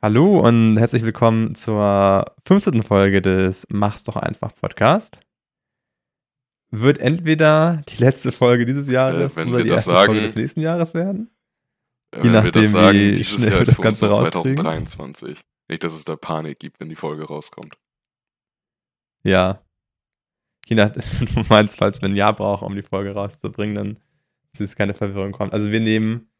Hallo und herzlich willkommen zur 15. Folge des Mach's doch einfach Podcast. Wird entweder die letzte Folge dieses Jahres Äh, oder die erste sagen- Folge des nächsten Jahres werden. Äh, Je nachdem, das sagen, wie dieses schnell Jahr wir ist das Ganze rauskriegen. 2023. Nicht, dass es da Panik gibt, wenn die Folge rauskommt. Ja. Je nach, du meinst, falls wir ein Jahr brauchen, um die Folge rauszubringen, dann dass es keine Verwirrung kommt. Also wir nehmen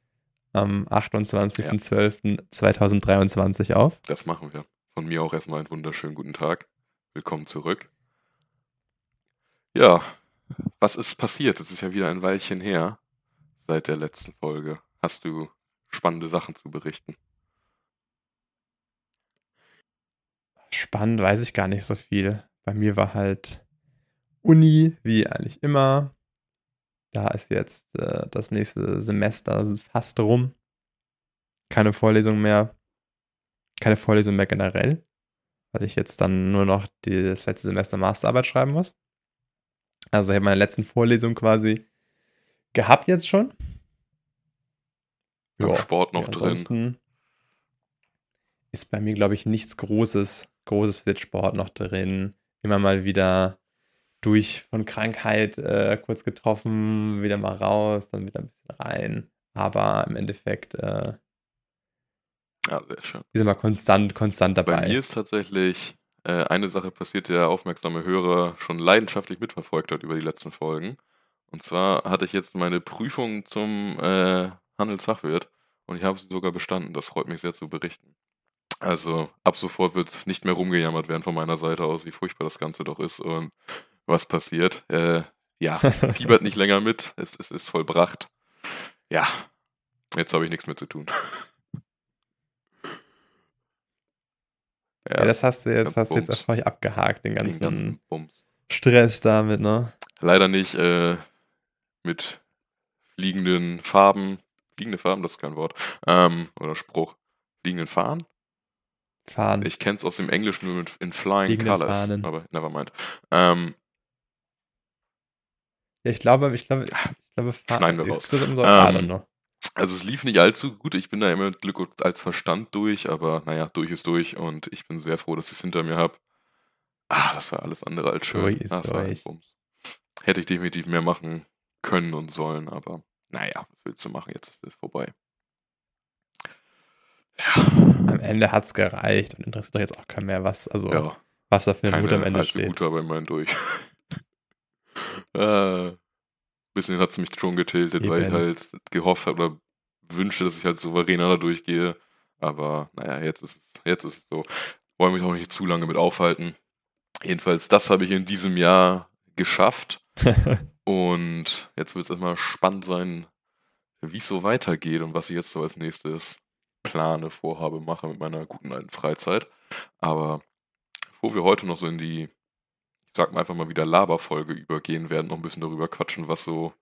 am 28.12.2023 auf. Das machen wir. Von mir auch erstmal einen wunderschönen guten Tag. Willkommen zurück. Ja, was ist passiert? Es ist ja wieder ein Weilchen her seit der letzten Folge. Hast du spannende Sachen zu berichten? Spannend weiß ich gar nicht so viel. Bei mir war halt Uni, wie eigentlich immer. Da ist jetzt äh, das nächste Semester fast rum. Keine Vorlesung mehr. Keine Vorlesung mehr generell. Weil ich jetzt dann nur noch die- das letzte Semester Masterarbeit schreiben muss. Also ich habe meine letzten Vorlesungen quasi gehabt jetzt schon. Ja, Sport noch drin. Ist bei mir, glaube ich, nichts Großes, Großes für den Sport noch drin. Immer mal wieder durch von Krankheit äh, kurz getroffen, wieder mal raus, dann wieder ein bisschen rein. Aber im Endeffekt äh, Ja, sehr schön. ist immer konstant, konstant Bei dabei. mir ist tatsächlich äh, eine Sache passiert, die der aufmerksame Hörer schon leidenschaftlich mitverfolgt hat über die letzten Folgen. Und zwar hatte ich jetzt meine Prüfung zum äh, Handelsfachwirt und ich habe sie sogar bestanden. Das freut mich sehr zu berichten. Also ab sofort wird nicht mehr rumgejammert werden von meiner Seite aus, wie furchtbar das Ganze doch ist und was passiert. Äh, ja, fiebert nicht länger mit. Es, es ist vollbracht. Ja, jetzt habe ich nichts mehr zu tun. ja, das hast du jetzt, hast jetzt erfolgreich abgehakt, den den ganzen, ganzen Bums. Stress damit, ne? Leider nicht äh, mit fliegenden Farben. Fliegende Farben, das ist kein Wort. Ähm, oder Spruch. Fliegenden Fahnen? Fahren. Ich kenne es aus dem Englischen nur in Flying Fliegenden Colors. Fahnen. Aber never mind. Ähm, ja, ich glaube, ich glaube, ich glaube, Schneiden wir raus. Ähm, also es lief nicht allzu gut. Ich bin da immer mit Glück als Verstand durch, aber naja, durch ist durch und ich bin sehr froh, dass ich es hinter mir habe. Ah, das war alles andere als schön. Durch ist das ein durch. Hätte ich definitiv mehr machen können und sollen, aber naja, was willst du machen? Jetzt ist es vorbei. Ja, Am Ende hat es gereicht und interessiert doch jetzt auch kein mehr, was, also, ja. was da für eine Note am Keine Ende steht. gute, aber immerhin durch. Äh, bisschen hat es mich schon getiltet, weil ich halt gehofft habe oder wünschte, dass ich halt souveräner da durchgehe. Aber naja, jetzt ist es, jetzt ist es so. Wollen mich auch nicht zu lange mit aufhalten. Jedenfalls, das habe ich in diesem Jahr geschafft. Und jetzt wird es erstmal spannend sein, wie es so weitergeht und was ich jetzt so als nächstes plane, vorhabe, mache mit meiner guten alten Freizeit. Aber bevor wir heute noch so in die, ich sag mal einfach mal wieder Laberfolge übergehen werden, noch ein bisschen darüber quatschen, was so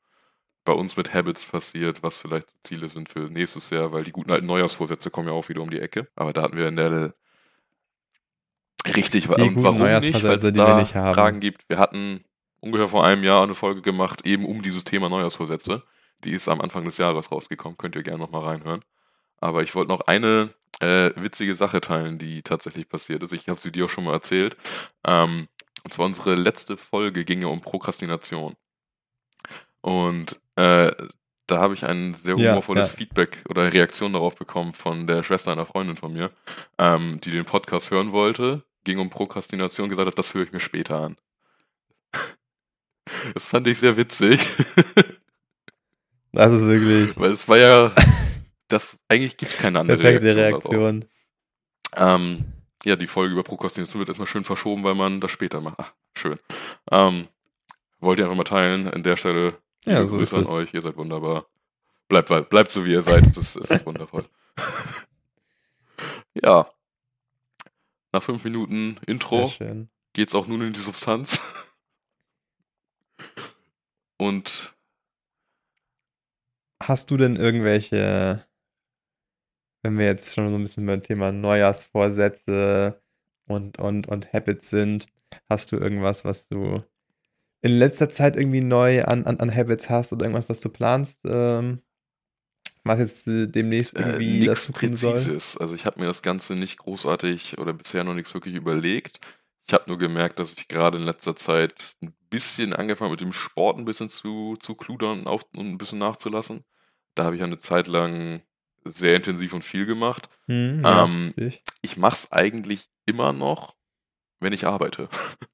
bei uns mit Habits passiert, was vielleicht Ziele sind für nächstes Jahr, weil die guten alten Neujahrsvorsätze kommen ja auch wieder um die Ecke. Aber da hatten wir in der richtig Die und warum nicht, weil es wir da nicht. Fragen gibt. Wir hatten ungefähr vor einem Jahr eine Folge gemacht, eben um dieses Thema Neujahrsvorsätze. Die ist am Anfang des Jahres rausgekommen, könnt ihr gerne nochmal reinhören. Aber ich wollte noch eine äh, witzige Sache teilen, die tatsächlich passiert ist. Ich habe sie dir auch schon mal erzählt. Ähm, und zwar unsere letzte Folge ging ja um Prokrastination. Und äh, da habe ich ein sehr Ja, humorvolles ja. Feedback oder eine Reaktion darauf bekommen von der Schwester einer Freundin von mir, ähm, die den Podcast hören wollte, ging um Prokrastination, gesagt hat, das höre ich mir später an. Das fand ich sehr witzig, Das ist wirklich weil es war ja, das eigentlich gibt es keine andere perfekte Reaktion. Reaktion. Ähm, ja, die Folge über Prokrastination wird erstmal schön verschoben, weil man das später macht. Ach, schön. Ähm, wollt ihr einfach mal teilen. An der Stelle Ja, so Grüße an es. euch. Ihr seid wunderbar. Bleibt, bleibt so, wie ihr seid. Es ist, es ist wundervoll. ja. Nach fünf Minuten Intro schön. geht's auch nun in die Substanz. Und Hast du denn irgendwelche, wenn wir jetzt schon so ein bisschen beim Thema Neujahrsvorsätze und, und, und Habits sind, hast du irgendwas, was du in letzter Zeit irgendwie neu an, an, an Habits hast oder irgendwas, was du planst ähm, was jetzt äh, demnächst Äh, irgendwie nix dazu kommen soll? Präzises. Also ich habe mir das Ganze nicht großartig oder bisher noch nichts wirklich überlegt. Ich habe nur gemerkt, dass ich gerade in letzter Zeit ein bisschen angefangen mit dem Sport ein bisschen zu, zu kludern und, auf, und ein bisschen nachzulassen. Da habe ich eine Zeit lang sehr intensiv und viel gemacht. Hm, ja, Ähm, ich. ich mache es eigentlich immer noch, wenn ich arbeite.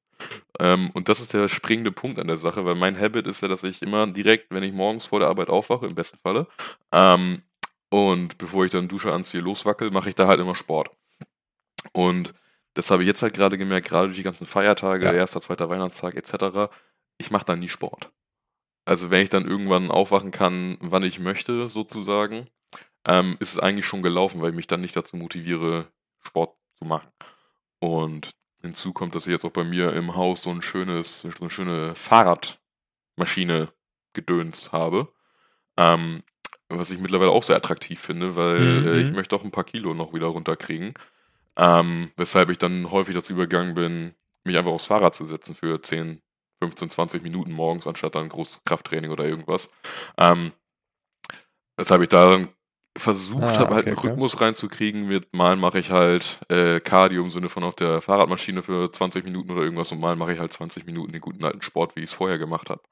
ähm, und das ist der springende Punkt an der Sache, weil mein Habit ist ja, dass ich immer direkt, wenn ich morgens vor der Arbeit aufwache, im besten Falle, ähm, und bevor ich dann Dusche anziehe, loswackel, mache ich da halt immer Sport. Und das habe ich jetzt halt gerade gemerkt, gerade durch die ganzen Feiertage, Ja. erster, zweiter Weihnachtstag etc., ich mache da nie Sport. Also wenn ich dann irgendwann aufwachen kann, wann ich möchte, sozusagen, ähm, ist es eigentlich schon gelaufen, weil ich mich dann nicht dazu motiviere, Sport zu machen. Und hinzu kommt, dass ich jetzt auch bei mir im Haus so ein schönes, so eine schöne Fahrradmaschine gedöns habe. Ähm, was ich mittlerweile auch sehr attraktiv finde, weil Mhm, äh, ich mhm. möchte auch ein paar Kilo noch wieder runterkriegen. Ähm, weshalb ich dann häufig dazu übergegangen bin, mich einfach aufs Fahrrad zu setzen für 10, 15, 20 Minuten morgens, anstatt dann großes Krafttraining oder irgendwas. Ähm, weshalb ich da dann versucht Ah, habe, halt okay, einen okay. Rhythmus reinzukriegen. Mit mal mache ich halt äh, Cardio im Sinne von auf der Fahrradmaschine für 20 Minuten oder irgendwas und mal mache ich halt 20 Minuten den guten alten Sport, wie ich es vorher gemacht habe.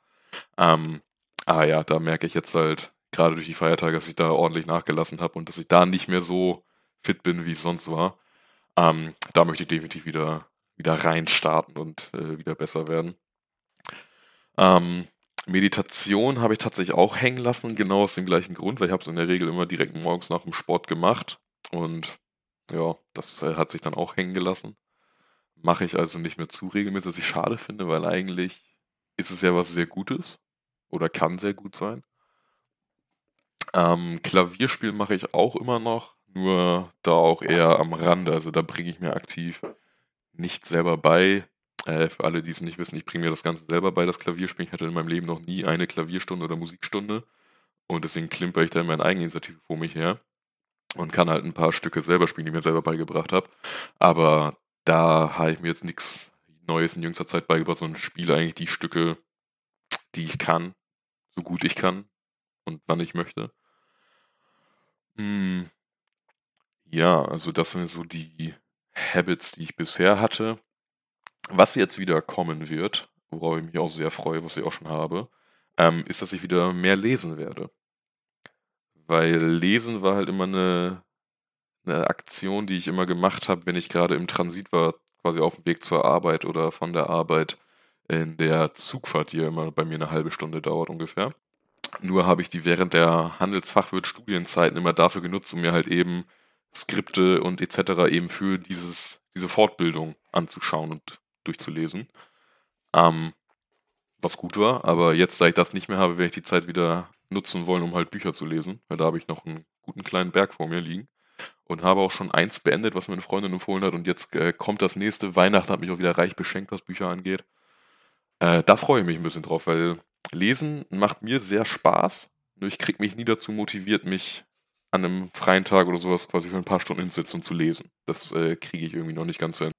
Ähm, ah ja, da merke ich jetzt halt gerade durch die Feiertage, dass ich da ordentlich nachgelassen habe und dass ich da nicht mehr so fit bin, wie es sonst war. Ähm, da möchte ich definitiv wieder, wieder reinstarten und äh, wieder besser werden. Ähm, Meditation habe ich tatsächlich auch hängen lassen, genau aus dem gleichen Grund, weil ich habe es in der Regel immer direkt morgens nach dem Sport gemacht und ja, das äh, hat sich dann auch hängen gelassen. Mache ich also nicht mehr zu regelmäßig, was ich schade finde, weil eigentlich ist es ja was sehr Gutes oder kann sehr gut sein. Ähm, Klavierspielen mache ich auch immer noch, nur da auch eher am Rande. Also da bringe ich mir aktiv nicht selber bei. Äh, für alle, die es nicht wissen, ich bringe mir das Ganze selber bei, das Klavierspielen. Ich hatte in meinem Leben noch nie eine Klavierstunde oder Musikstunde. Und deswegen klimper ich da in meine Eigeninitiative vor mich her und kann halt ein paar Stücke selber spielen, die ich mir selber beigebracht habe. Aber da habe ich mir jetzt nichts Neues in jüngster Zeit beigebracht, sondern spiele eigentlich die Stücke, die ich kann, so gut ich kann und wann ich möchte. Hm, ja, also das sind so die Habits, die ich bisher hatte. Was jetzt wieder kommen wird, worauf ich mich auch sehr freue, was ich auch schon habe, ähm, ist, dass ich wieder mehr lesen werde. Weil Lesen war halt immer eine, eine Aktion, die ich immer gemacht habe, wenn ich gerade im Transit war, quasi auf dem Weg zur Arbeit oder von der Arbeit in der Zugfahrt, die ja immer bei mir eine halbe Stunde dauert ungefähr. Nur habe ich die während der Handelsfachwirt-Studienzeiten immer dafür genutzt, um mir halt eben Skripte und etc. eben für dieses, diese Fortbildung anzuschauen und durchzulesen. Ähm, was gut war, aber jetzt, da ich das nicht mehr habe, werde ich die Zeit wieder nutzen wollen, um halt Bücher zu lesen, weil da habe ich noch einen guten kleinen Berg vor mir liegen und habe auch schon eins beendet, was mir eine Freundin empfohlen hat und jetzt äh, kommt das nächste. Weihnachten hat mich auch wieder reich beschenkt, was Bücher angeht. Äh, da freue ich mich ein bisschen drauf, weil Lesen macht mir sehr Spaß, nur ich kriege mich nie dazu motiviert, mich an einem freien Tag oder sowas quasi für ein paar Stunden hinsetzen und zu lesen. Das äh, kriege ich irgendwie noch nicht ganz hin.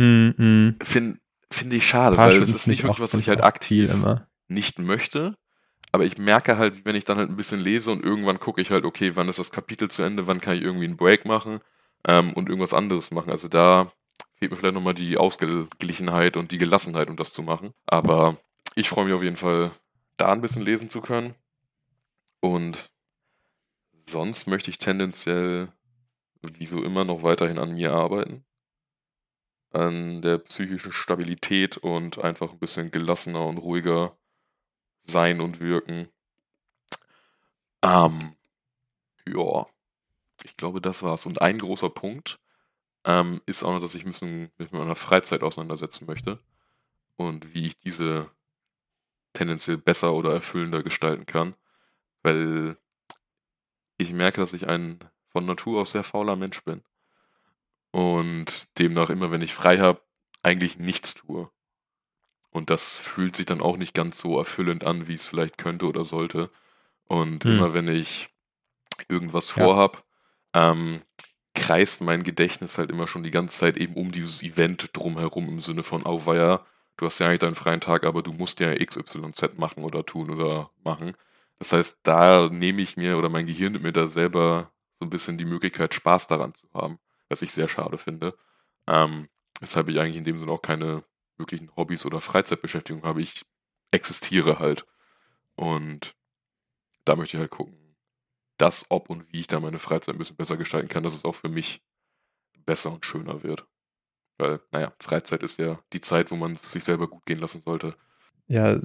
Hm, hm. Finde find ich schade, Paar weil das ist nicht ich wirklich, was ich halt aktiv immer. nicht möchte. Aber ich merke halt, wenn ich dann halt ein bisschen lese und irgendwann gucke ich halt, okay, wann ist das Kapitel zu Ende, wann kann ich irgendwie einen Break machen ähm, und irgendwas anderes machen. Also da fehlt mir vielleicht nochmal die Ausgeglichenheit und die Gelassenheit, um das zu machen. Aber ich freue mich auf jeden Fall, da ein bisschen lesen zu können. Und sonst möchte ich tendenziell, wie so immer, noch weiterhin an mir arbeiten. An der psychischen Stabilität und einfach ein bisschen gelassener und ruhiger sein und wirken. Ähm, ja, ich glaube, das war's. Und ein großer Punkt ähm, ist auch noch, dass ich mich mit meiner Freizeit auseinandersetzen möchte und wie ich diese tendenziell besser oder erfüllender gestalten kann, weil ich merke, dass ich ein von Natur aus sehr fauler Mensch bin und demnach immer, wenn ich frei habe, eigentlich nichts tue. Und das fühlt sich dann auch nicht ganz so erfüllend an, wie es vielleicht könnte oder sollte. Und Hm. immer wenn ich irgendwas Ja. vorhab, ähm, kreist mein Gedächtnis halt immer schon die ganze Zeit eben um dieses Event drumherum im Sinne von, oh weia, du hast ja eigentlich deinen freien Tag, aber du musst ja XYZ machen oder tun oder machen. Das heißt, da nehme ich mir oder mein Gehirn nimmt mir da selber so ein bisschen die Möglichkeit, Spaß daran zu haben, was ich sehr schade finde. Ähm, weshalb ich eigentlich in dem Sinne auch keine wirklichen Hobbys oder Freizeitbeschäftigung habe. Ich existiere halt. Und da möchte ich halt gucken, dass, ob und wie ich da meine Freizeit ein bisschen besser gestalten kann, dass es auch für mich besser und schöner wird. Weil, naja, Freizeit ist ja die Zeit, wo man es sich selber gut gehen lassen sollte. Ja, auf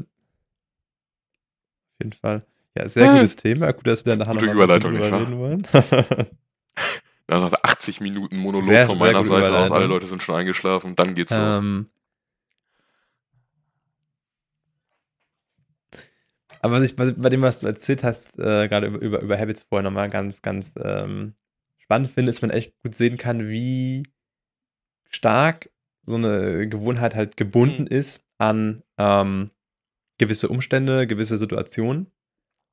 jeden Fall. Ja, sehr äh, gutes Thema. Gut, dass wir da nachher Überleitung, nicht reden wollen. Nach 80 Minuten Monolog sehr, von meiner Seite aus, alle Leute sind schon eingeschlafen, dann geht's ähm, los. Aber was ich bei dem, was du erzählt hast, äh, gerade über, über, Habits vorher nochmal ganz, ganz ähm, spannend finde, ist, man echt gut sehen kann, wie stark so eine Gewohnheit halt gebunden mhm. ist an ähm, gewisse Umstände, gewisse Situationen.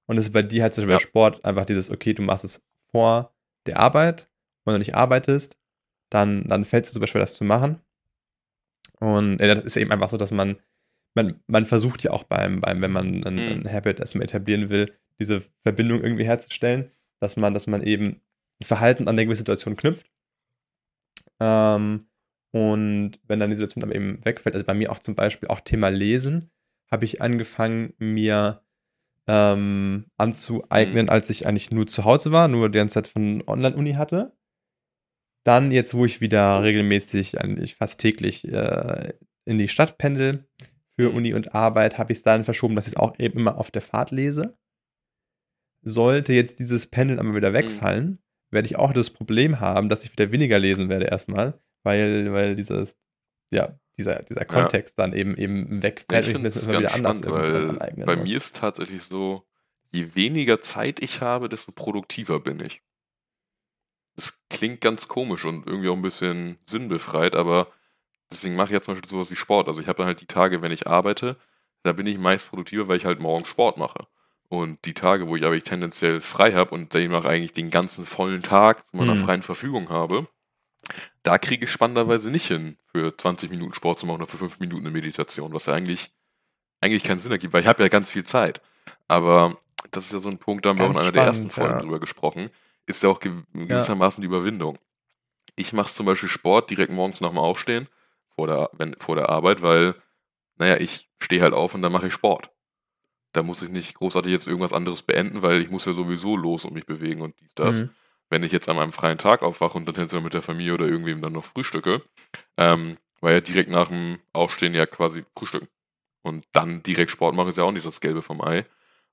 Und es ist bei dir halt zum Beispiel ja. Sport einfach dieses, okay, du machst es vor der Arbeit, wenn du nicht arbeitest, dann, dann fällt es dir super schwer, das zu machen. Und äh, das ist eben einfach so, dass man man, man versucht ja auch beim, beim wenn man ein, mhm. ein Habit erstmal etablieren will, diese Verbindung irgendwie herzustellen, dass man, dass man eben Verhalten an der gewissen Situation knüpft. Ähm, und wenn dann die Situation aber eben wegfällt, also bei mir auch zum Beispiel auch Thema Lesen, habe ich angefangen, mir ähm, anzueignen, mhm. als ich eigentlich nur zu Hause war, nur die ganze Zeit von Online-Uni hatte. Dann jetzt, wo ich wieder regelmäßig, eigentlich fast täglich äh, in die Stadt pendel, für mhm. Uni und Arbeit habe ich es dann verschoben, dass ich es auch eben immer auf der Fahrt lese. Sollte jetzt dieses Pendeln einmal wieder mhm. wegfallen, werde ich auch das Problem haben, dass ich wieder weniger lesen werde erstmal, weil, weil dieses, ja, dieser, dieser Kontext ja. dann eben, eben wegfällt. Ich finde es ganz wieder anders spannend, weil bei muss. mir ist tatsächlich so, je weniger Zeit ich habe, desto produktiver bin ich. Das klingt ganz komisch und irgendwie auch ein bisschen sinnbefreit, aber Deswegen mache ich jetzt zum Beispiel sowas wie Sport. Also ich habe dann halt die Tage, wenn ich arbeite, da bin ich meist produktiver, weil ich halt morgens Sport mache. Und die Tage, wo ich aber ich tendenziell frei habe und demnach eigentlich den ganzen vollen Tag zu meiner mhm. freien Verfügung habe, da kriege ich spannenderweise nicht hin, für 20 Minuten Sport zu machen oder für 5 Minuten eine Meditation, was ja eigentlich, eigentlich keinen Sinn ergibt, weil ich habe ja ganz viel Zeit. Aber das ist ja so ein Punkt, da haben wir auch in einer spannend, der ersten Folgen ja. drüber gesprochen, ist ja auch gewissermaßen ja. die Überwindung. Ich mache zum Beispiel Sport direkt morgens nach dem Aufstehen vor der, wenn, vor der Arbeit, weil, naja, ich stehe halt auf und dann mache ich Sport. Da muss ich nicht großartig jetzt irgendwas anderes beenden, weil ich muss ja sowieso los und mich bewegen und dies, das. Mhm. Wenn ich jetzt an meinem freien Tag aufwache und dann tendenziell mit der Familie oder irgendwem dann noch frühstücke, ähm, weil ja direkt nach dem Aufstehen ja quasi frühstücken. Und dann direkt Sport machen ist ja auch nicht das Gelbe vom Ei.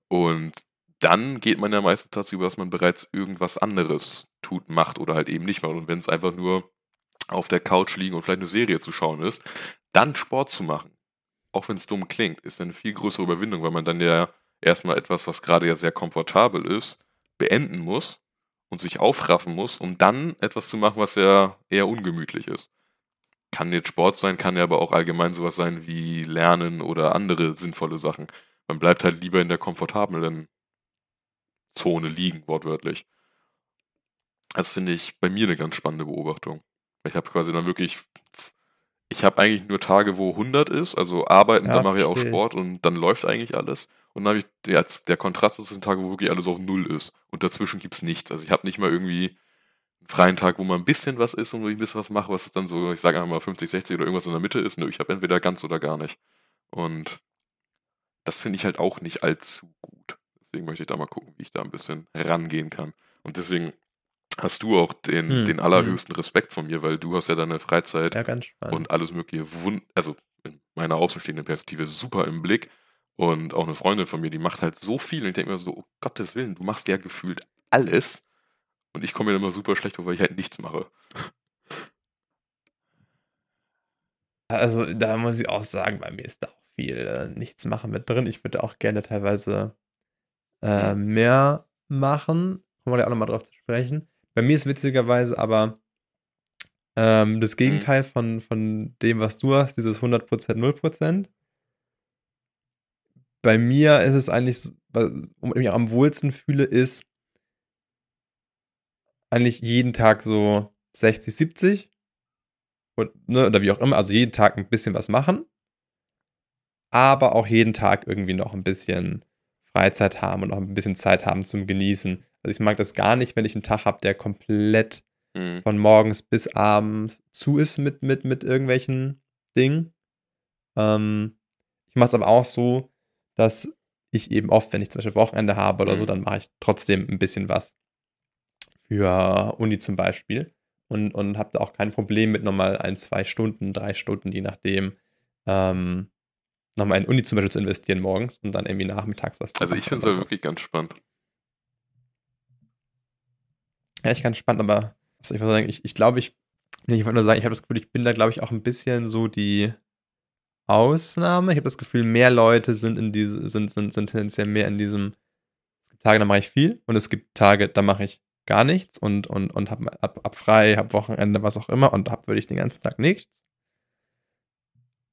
Und dann geht man ja meistens dazu über, dass man bereits irgendwas anderes tut, macht oder halt eben nicht macht. Und wenn es einfach nur auf der Couch liegen und vielleicht eine Serie zu schauen ist, dann Sport zu machen, auch wenn es dumm klingt, ist eine viel größere Überwindung, weil man dann ja erstmal etwas, was gerade ja sehr komfortabel ist, beenden muss und sich aufraffen muss, um dann etwas zu machen, was ja eher ungemütlich ist. Kann jetzt Sport sein, kann ja aber auch allgemein sowas sein wie Lernen oder andere sinnvolle Sachen. Man bleibt halt lieber in der komfortablen Zone liegen, wortwörtlich. Das finde ich bei mir eine ganz spannende Beobachtung. Ich habe quasi dann wirklich, ich habe eigentlich nur Tage, wo 100 ist, also arbeiten, ja, dann mache ich auch Sport und dann läuft eigentlich alles. Und dann habe ich, jetzt, der Kontrast ist sind Tage, wo wirklich alles auf Null ist. Und dazwischen gibt es nichts. Also ich habe nicht mal irgendwie einen freien Tag, wo mal ein bisschen was ist und wo ich ein bisschen was mache, was dann so, ich sage einfach mal 50, 60 oder irgendwas in der Mitte ist. Nö, ich habe entweder ganz oder gar nicht. Und das finde ich halt auch nicht allzu gut. Deswegen möchte ich da mal gucken, wie ich da ein bisschen rangehen kann. Und deswegen hast du auch den, hm, den hm. allerhöchsten hm. Respekt von mir, weil du hast ja deine Freizeit ja, und alles mögliche, wund also in meiner außenstehenden Perspektive super im Blick. Und auch eine Freundin von mir, die macht halt so viel und ich denke mir so, oh Gottes Willen, du machst ja gefühlt alles. Und ich komme mir immer super schlecht vor, weil ich halt nichts mache. Also da muss ich auch sagen, bei mir ist da auch viel äh, nichts machen mit drin. Ich würde auch gerne teilweise äh, mehr machen. Kommen wir ja auch nochmal drauf zu sprechen. Bei mir ist witzigerweise aber ähm, das mhm. Gegenteil von, von dem, was du hast, dieses 100%, 0%. Bei mir ist es eigentlich, wo ich mich am wohlsten fühle, ist eigentlich jeden Tag so 60, 70. Und, ne, oder wie auch immer, also jeden Tag ein bisschen was machen. Aber auch jeden Tag irgendwie noch ein bisschen Freizeit haben und auch ein bisschen Zeit haben zum Genießen. Also ich mag das gar nicht, wenn ich einen Tag habe, der komplett Mhm. von morgens bis abends zu ist mit, mit, mit irgendwelchen Dingen. Ähm, ich mache es aber auch so, dass ich eben oft, wenn ich zum Beispiel Wochenende habe oder so, Mhm. dann mache ich trotzdem ein bisschen was für Uni zum Beispiel und, und habe da auch kein Problem mit nochmal ein, zwei Stunden, drei Stunden, je nachdem, ähm, nochmal in Uni zum Beispiel zu investieren morgens und dann irgendwie nachmittags was zu Also machen ich finde es ja wirklich ganz spannend. Ja, ich ganz spannend, aber also ich würde sagen, ich, ich glaube, ich, ich wollte nur sagen, ich habe das Gefühl, ich bin da, glaube ich, auch ein bisschen so die Ausnahme. Ich habe das Gefühl, mehr Leute sind in diese, sind, sind, sind tendenziell mehr in diesem, es gibt Tage, da mache ich viel und es gibt Tage, da mache ich gar nichts und, und, und habe ab, ab frei, habe Wochenende, was auch immer und habe wirklich den ganzen Tag nichts.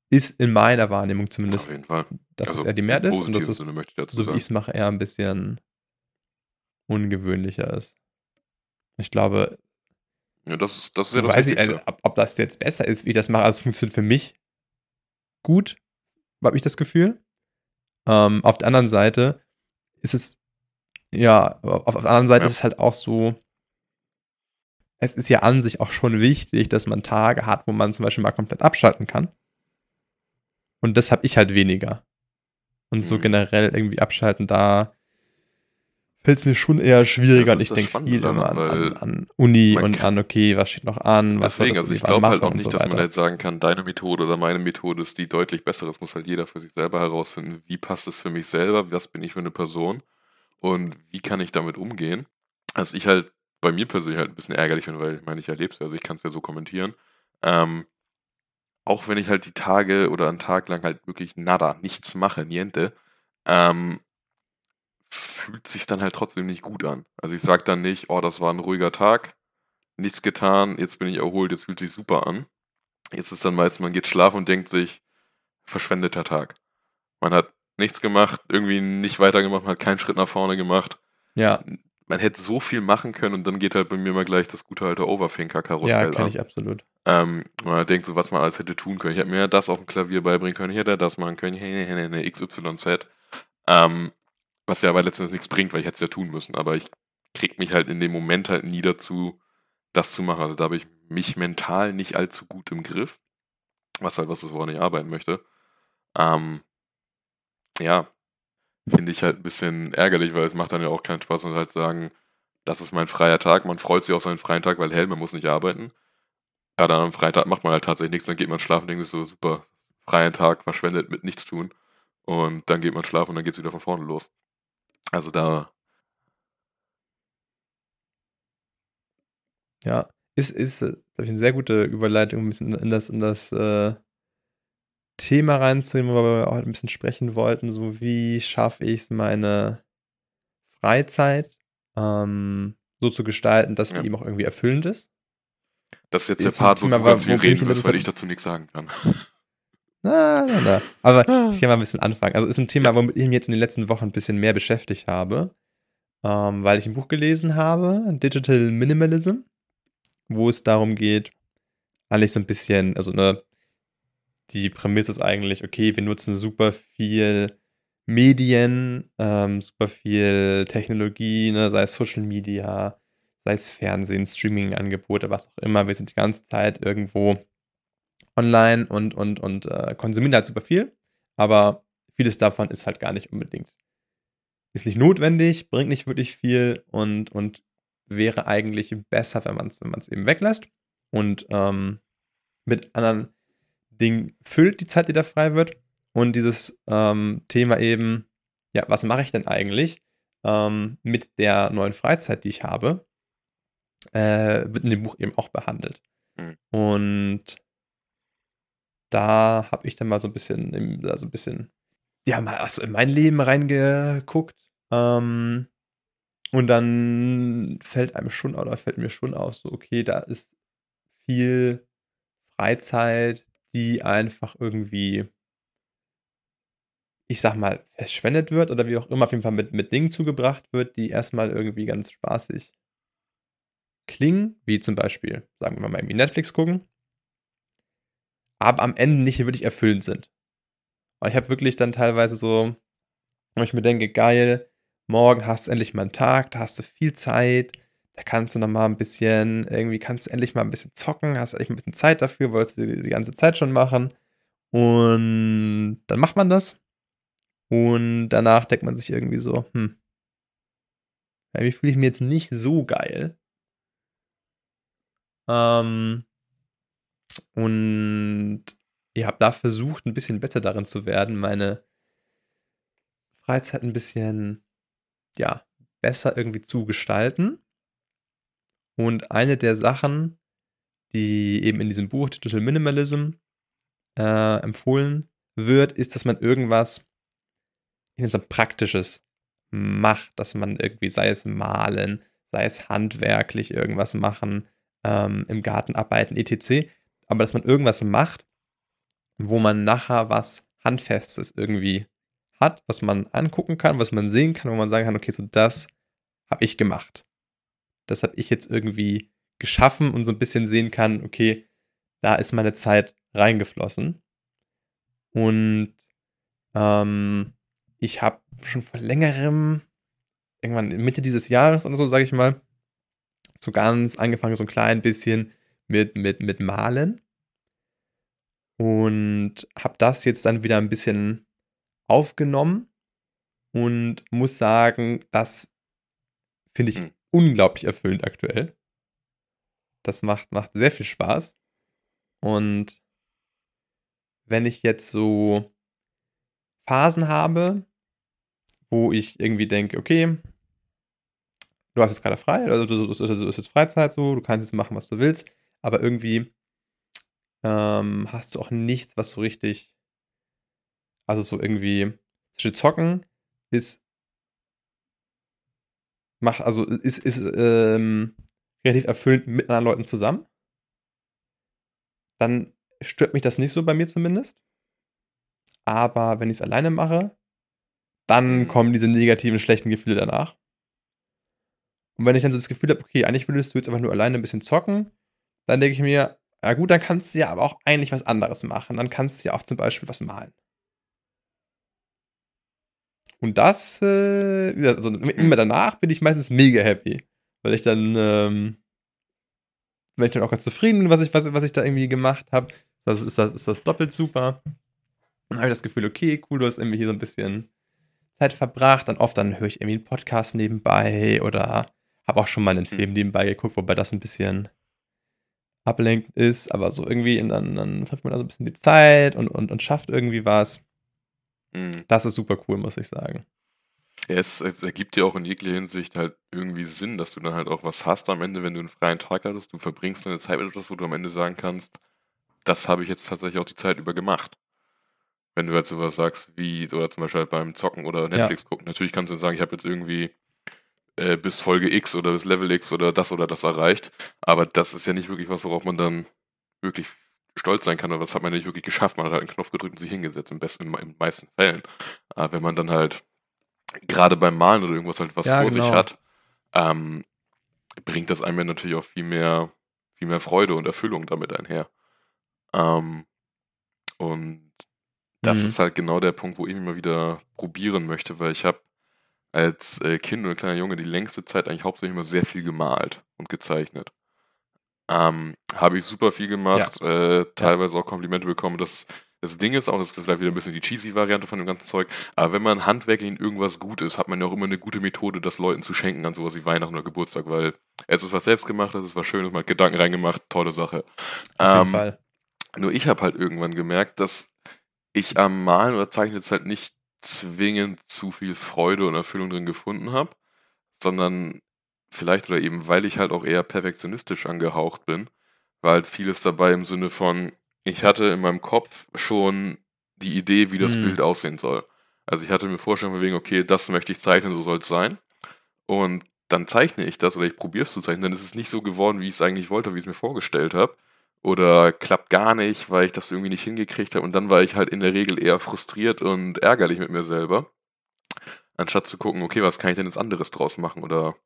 Ist in meiner Wahrnehmung Auf zumindest, jeden Fall. dass also es eher die Mehrheit ist und dass es, Sinne möchte ich dazu so wie ich es mache, eher ein bisschen ungewöhnlicher ist. Ich glaube, Ja, das ist, das ist ja das weiß ich, also, ob, ob das jetzt besser ist, wie ich das mache. Also es funktioniert für mich gut, habe ich das Gefühl. Ähm, auf der anderen Seite ist es, ja, auf, auf der anderen Seite Ja. ist es halt auch so, es ist ja an sich auch schon wichtig, dass man Tage hat, wo man zum Beispiel mal komplett abschalten kann. Und das habe ich halt weniger. Und so Mhm. generell irgendwie abschalten, da fällt es mir schon eher schwieriger. Und ich denke viel immer an, an, an Uni und an, okay, was steht noch an, was Deswegen, also ich glaube halt auch nicht, so dass man halt sagen kann, deine Methode oder meine Methode ist die deutlich bessere. Das muss halt jeder für sich selber herausfinden. Wie passt es für mich selber? Was bin ich für eine Person? Und wie kann ich damit umgehen? Was ich halt bei mir persönlich halt ein bisschen ärgerlich finde, weil ich meine, ich erlebe es, also ich kann es ja so kommentieren. Ähm, auch wenn ich halt die Tage oder einen Tag lang halt wirklich nada, nichts mache, niente, ähm, fühlt sich dann halt trotzdem nicht gut an. Also ich sag dann nicht, oh, das war ein ruhiger Tag, nichts getan, jetzt bin ich erholt, jetzt fühlt sich super an. Jetzt ist dann meistens, man geht schlafen und denkt sich, verschwendeter Tag. Man hat nichts gemacht, irgendwie nicht weitergemacht, man hat keinen Schritt nach vorne gemacht. Ja, Man hätte so viel machen können und dann geht halt bei mir mal gleich das gute alte ja, Overthinker-Karussell kenne an. ich absolut. Ähm, man denkt so, was man alles hätte tun können. Ich hätte mir das auf dem Klavier beibringen können, ich hätte das machen können, ich hätte eine XYZ. Ähm, was ja aber letztendlich nichts bringt, weil ich hätte es ja tun müssen. Aber ich krieg mich halt in dem Moment halt nie dazu, das zu machen. Also da habe ich mich mental nicht allzu gut im Griff. Was halt was ist, woran ich arbeiten möchte. Ähm, ja, finde ich halt ein bisschen ärgerlich, weil es macht dann ja auch keinen Spaß und halt sagen, das ist mein freier Tag. Man freut sich auf seinen freien Tag, weil hell, man muss nicht arbeiten. Ja, dann am Freitag macht man halt tatsächlich nichts, dann geht man schlafen, denkt so, super, freien Tag, verschwendet mit nichts tun. Und dann geht man schlafen und dann geht's wieder von vorne los. Also da, Ja, ist, ist, äh, glaube ich, eine sehr gute Überleitung, ein bisschen in das, in das äh, Thema reinzunehmen, worüber wir auch ein bisschen sprechen wollten. So, wie schaffe ich es, meine Freizeit ähm, so zu gestalten, dass die Ja. eben auch irgendwie erfüllend ist? Das ist jetzt der Part, wo Thema, du ganz viel reden wirst, weil ich dazu nichts sagen kann. Na, na, na. Aber ich kann mal ein bisschen anfangen. Also ist ein Thema, womit ich mich jetzt in den letzten Wochen ein bisschen mehr beschäftigt habe, ähm, weil ich ein Buch gelesen habe, Digital Minimalism, wo es darum geht, eigentlich so ein bisschen, also ne, die Prämisse ist eigentlich, okay, wir nutzen super viel Medien, ähm, super viel Technologie, ne, sei es Social Media, sei es Fernsehen, Streaming-Angebote, was auch immer. Wir sind die ganze Zeit irgendwo online und, und, und äh, konsumieren halt super viel, aber vieles davon ist halt gar nicht unbedingt, ist nicht notwendig, bringt nicht wirklich viel und, und wäre eigentlich besser, wenn man es wenn eben weglässt und ähm, mit anderen Dingen füllt die Zeit, die da frei wird. Und dieses ähm, Thema eben, ja, was mache ich denn eigentlich ähm, mit der neuen Freizeit, die ich habe, äh, wird in dem Buch eben auch behandelt. Mhm. Und da habe ich dann mal so ein bisschen, im, da so ein bisschen, ja, mal also in mein Leben reingeguckt. Ähm, und dann fällt einem schon, oder fällt mir schon aus, so, okay, da ist viel Freizeit, die einfach irgendwie, ich sag mal, verschwendet wird oder wie auch immer, auf jeden Fall mit, mit Dingen zugebracht wird, die erstmal irgendwie ganz spaßig klingen, wie zum Beispiel, sagen wir mal, irgendwie Netflix gucken, aber am Ende nicht wirklich erfüllend sind. Und ich habe wirklich dann teilweise so Und ich mir denke, geil, morgen hast du endlich mal einen Tag, da hast du viel Zeit, da kannst du noch mal ein bisschen, irgendwie kannst du endlich mal ein bisschen zocken, hast endlich ein bisschen Zeit dafür, wolltest du die ganze Zeit schon machen. Und dann macht man das. Und danach denkt man sich irgendwie so, hm, wie fühle ich mich jetzt nicht so geil. Ähm, und ich habe da versucht, ein bisschen besser darin zu werden, meine Freizeit ein bisschen, ja, besser irgendwie zu gestalten. Und eine der Sachen, die eben in diesem Buch Digital Minimalism äh, empfohlen wird, ist, dass man irgendwas in so Praktisches macht, dass man irgendwie, sei es malen, sei es handwerklich irgendwas machen, ähm, im Garten arbeiten, etc. Aber dass man irgendwas macht, wo man nachher was Handfestes irgendwie hat, was man angucken kann, was man sehen kann, wo man sagen kann, okay, so das habe ich gemacht. Das habe ich jetzt irgendwie geschaffen und so ein bisschen sehen kann, okay, da ist meine Zeit reingeflossen. Und ähm, ich habe schon vor längerem, irgendwann Mitte dieses Jahres oder so, sage ich mal, so ganz angefangen, so ein klein bisschen mit, mit, mit Malen. Und habe das jetzt dann wieder ein bisschen aufgenommen und muss sagen, das finde ich mhm. unglaublich erfüllend aktuell. Das macht, macht sehr viel Spaß. Und wenn ich jetzt so Phasen habe, wo ich irgendwie denke, okay, du hast jetzt gerade frei, also das ist jetzt Freizeit so, du kannst jetzt machen, was du willst, aber irgendwie ähm, hast du auch nichts, was so richtig, also so irgendwie, zocken ist, macht, also ist, ist ähm, relativ erfüllend mit anderen Leuten zusammen. Dann stört mich das nicht so bei mir zumindest. Aber wenn ich es alleine mache, dann mhm. kommen diese negativen, schlechten Gefühle danach. Und wenn ich dann so das Gefühl habe, okay, eigentlich würdest du jetzt einfach nur alleine ein bisschen zocken, dann denke ich mir, ja gut, dann kannst du ja aber auch eigentlich was anderes machen. Dann kannst du ja auch zum Beispiel was malen. Und das, äh, also immer danach bin ich meistens mega happy. Weil ich dann, ähm, wenn ich dann auch ganz zufrieden bin, was ich, was, was ich da irgendwie gemacht habe, das ist, das ist das doppelt super. Dann habe ich das Gefühl, okay, cool, du hast irgendwie hier so ein bisschen Zeit verbracht. Dann oft dann höre ich irgendwie einen Podcast nebenbei oder habe auch schon mal einen hm. Film nebenbei geguckt, wobei das ein bisschen ablenkend ist, aber so irgendwie, und dann, dann trifft man da so ein bisschen die Zeit und, und, und schafft irgendwie was. Mhm. Das ist super cool, muss ich sagen. Ja, es, es, ergibt dir auch in jeglicher Hinsicht halt irgendwie Sinn, dass du dann halt auch was hast am Ende, wenn du einen freien Tag hattest. Du verbringst deine Zeit mit etwas, wo du am Ende sagen kannst, das habe ich jetzt tatsächlich auch die Zeit über gemacht. Wenn du halt sowas sagst wie, oder zum Beispiel halt beim Zocken oder Netflix ja. gucken. Natürlich kannst du sagen, ich habe jetzt irgendwie äh, bis Folge X oder bis Level X oder das oder das erreicht. Aber das ist ja nicht wirklich was, worauf man dann wirklich stolz sein kann. Oder das hat man nicht wirklich geschafft. Man hat halt einen Knopf gedrückt und sich hingesetzt, im besten, in den meisten Fällen. Aber wenn man dann halt gerade beim Malen oder irgendwas halt was ja, vor genau. sich hat, ähm, bringt das einem ja natürlich auch viel mehr, viel mehr Freude und Erfüllung damit einher. Ähm, und das mhm. ist halt genau der Punkt, wo ich mich mal wieder probieren möchte, weil ich habe als äh, Kind oder kleiner Junge die längste Zeit eigentlich hauptsächlich immer sehr viel gemalt und gezeichnet. Ähm, habe ich super viel gemacht, ja. äh, teilweise ja. auch Komplimente bekommen. Das, das Ding ist auch, das ist vielleicht wieder ein bisschen die cheesy Variante von dem ganzen Zeug, aber wenn man handwerklich in irgendwas gut ist, hat man ja auch immer eine gute Methode, das Leuten zu schenken an sowas wie Weihnachten oder Geburtstag, weil es ist was selbst gemacht, es ist was Schönes, man hat Gedanken reingemacht, tolle Sache. Auf jeden ähm, Fall. Nur ich habe halt irgendwann gemerkt, dass ich am Malen oder Zeichnen jetzt halt nicht zwingend zu viel Freude und Erfüllung drin gefunden habe, sondern vielleicht oder eben, weil ich halt auch eher perfektionistisch angehaucht bin, war halt vieles dabei im Sinne von, ich hatte in meinem Kopf schon die Idee, wie das mhm. Bild aussehen soll. Also ich hatte mir Vorstellungen wegen, okay, das möchte ich zeichnen, so soll es sein. Und dann zeichne ich das oder ich probiere es zu zeichnen, dann ist es nicht so geworden, wie ich es eigentlich wollte, wie ich es mir vorgestellt habe oder klappt gar nicht, weil ich das irgendwie nicht hingekriegt habe. Und dann war ich halt in der Regel eher frustriert und ärgerlich mit mir selber. Anstatt zu gucken, okay, was kann ich denn jetzt anderes draus machen? Oder